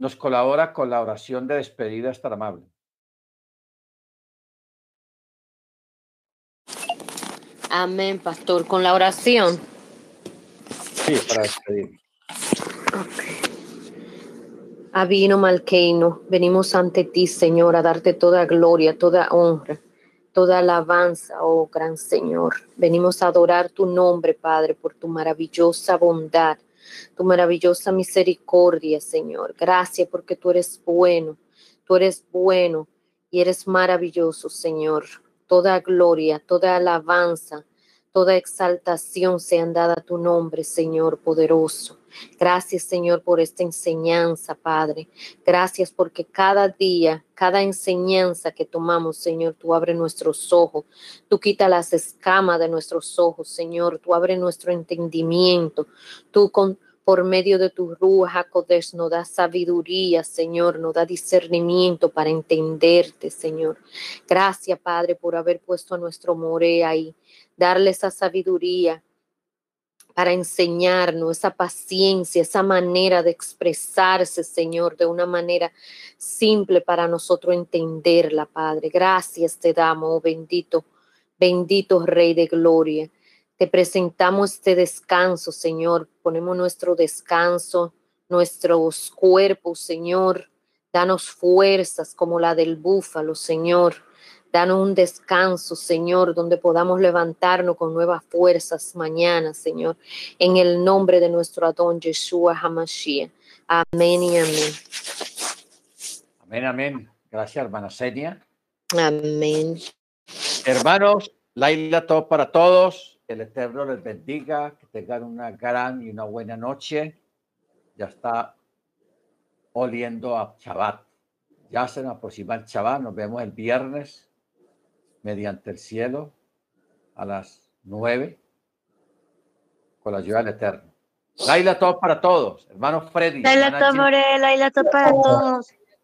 nos colabora con la oración de despedida estar amable. Amén, pastor. Con la oración. Sí, para despedir. Avino Malkeino, venimos ante ti, Señor, a darte toda gloria, toda honra, toda alabanza, oh gran Señor. Venimos a adorar tu nombre, Padre, por tu maravillosa bondad, tu maravillosa misericordia, Señor. Gracias porque tú eres bueno, tú eres bueno y eres maravilloso, Señor toda gloria, toda alabanza, toda exaltación sean dada a tu nombre, Señor poderoso. Gracias, Señor, por esta enseñanza, Padre. Gracias porque cada día, cada enseñanza que tomamos, Señor, tú abres nuestros ojos, tú quitas las escamas de nuestros ojos, Señor, tú abres nuestro entendimiento, tú con por medio de tu Ruja Kodesh nos da sabiduría, Señor, nos da discernimiento para entenderte, Señor. Gracias, Padre, por haber puesto a nuestro More ahí, darle esa sabiduría para enseñarnos esa paciencia, esa manera de expresarse, Señor, de una manera simple para nosotros entenderla, Padre. Gracias te damos, oh bendito, bendito Rey de Gloria. Te presentamos este descanso, Señor. Ponemos nuestro descanso, nuestros cuerpos, Señor. Danos fuerzas como la del búfalo, Señor Danos un descanso, Señor, donde podamos levantarnos con nuevas fuerzas mañana, Señor, en el nombre de nuestro Adón Yeshua Hamashiach. Amén y amén. Amén, amén. Gracias, hermana Senia. Amén. Hermanos, Laila, todo para todos. Que el Eterno les bendiga, que tengan una gran y una buena noche. Ya está oliendo a Shabbat. Ya se nos aproxima el Shabbat. Nos vemos el viernes mediante el cielo a las nueve con la ayuda del Eterno. Laila, todo para todos. Hermano Freddy. Laila, todo, Laila, todo para todos.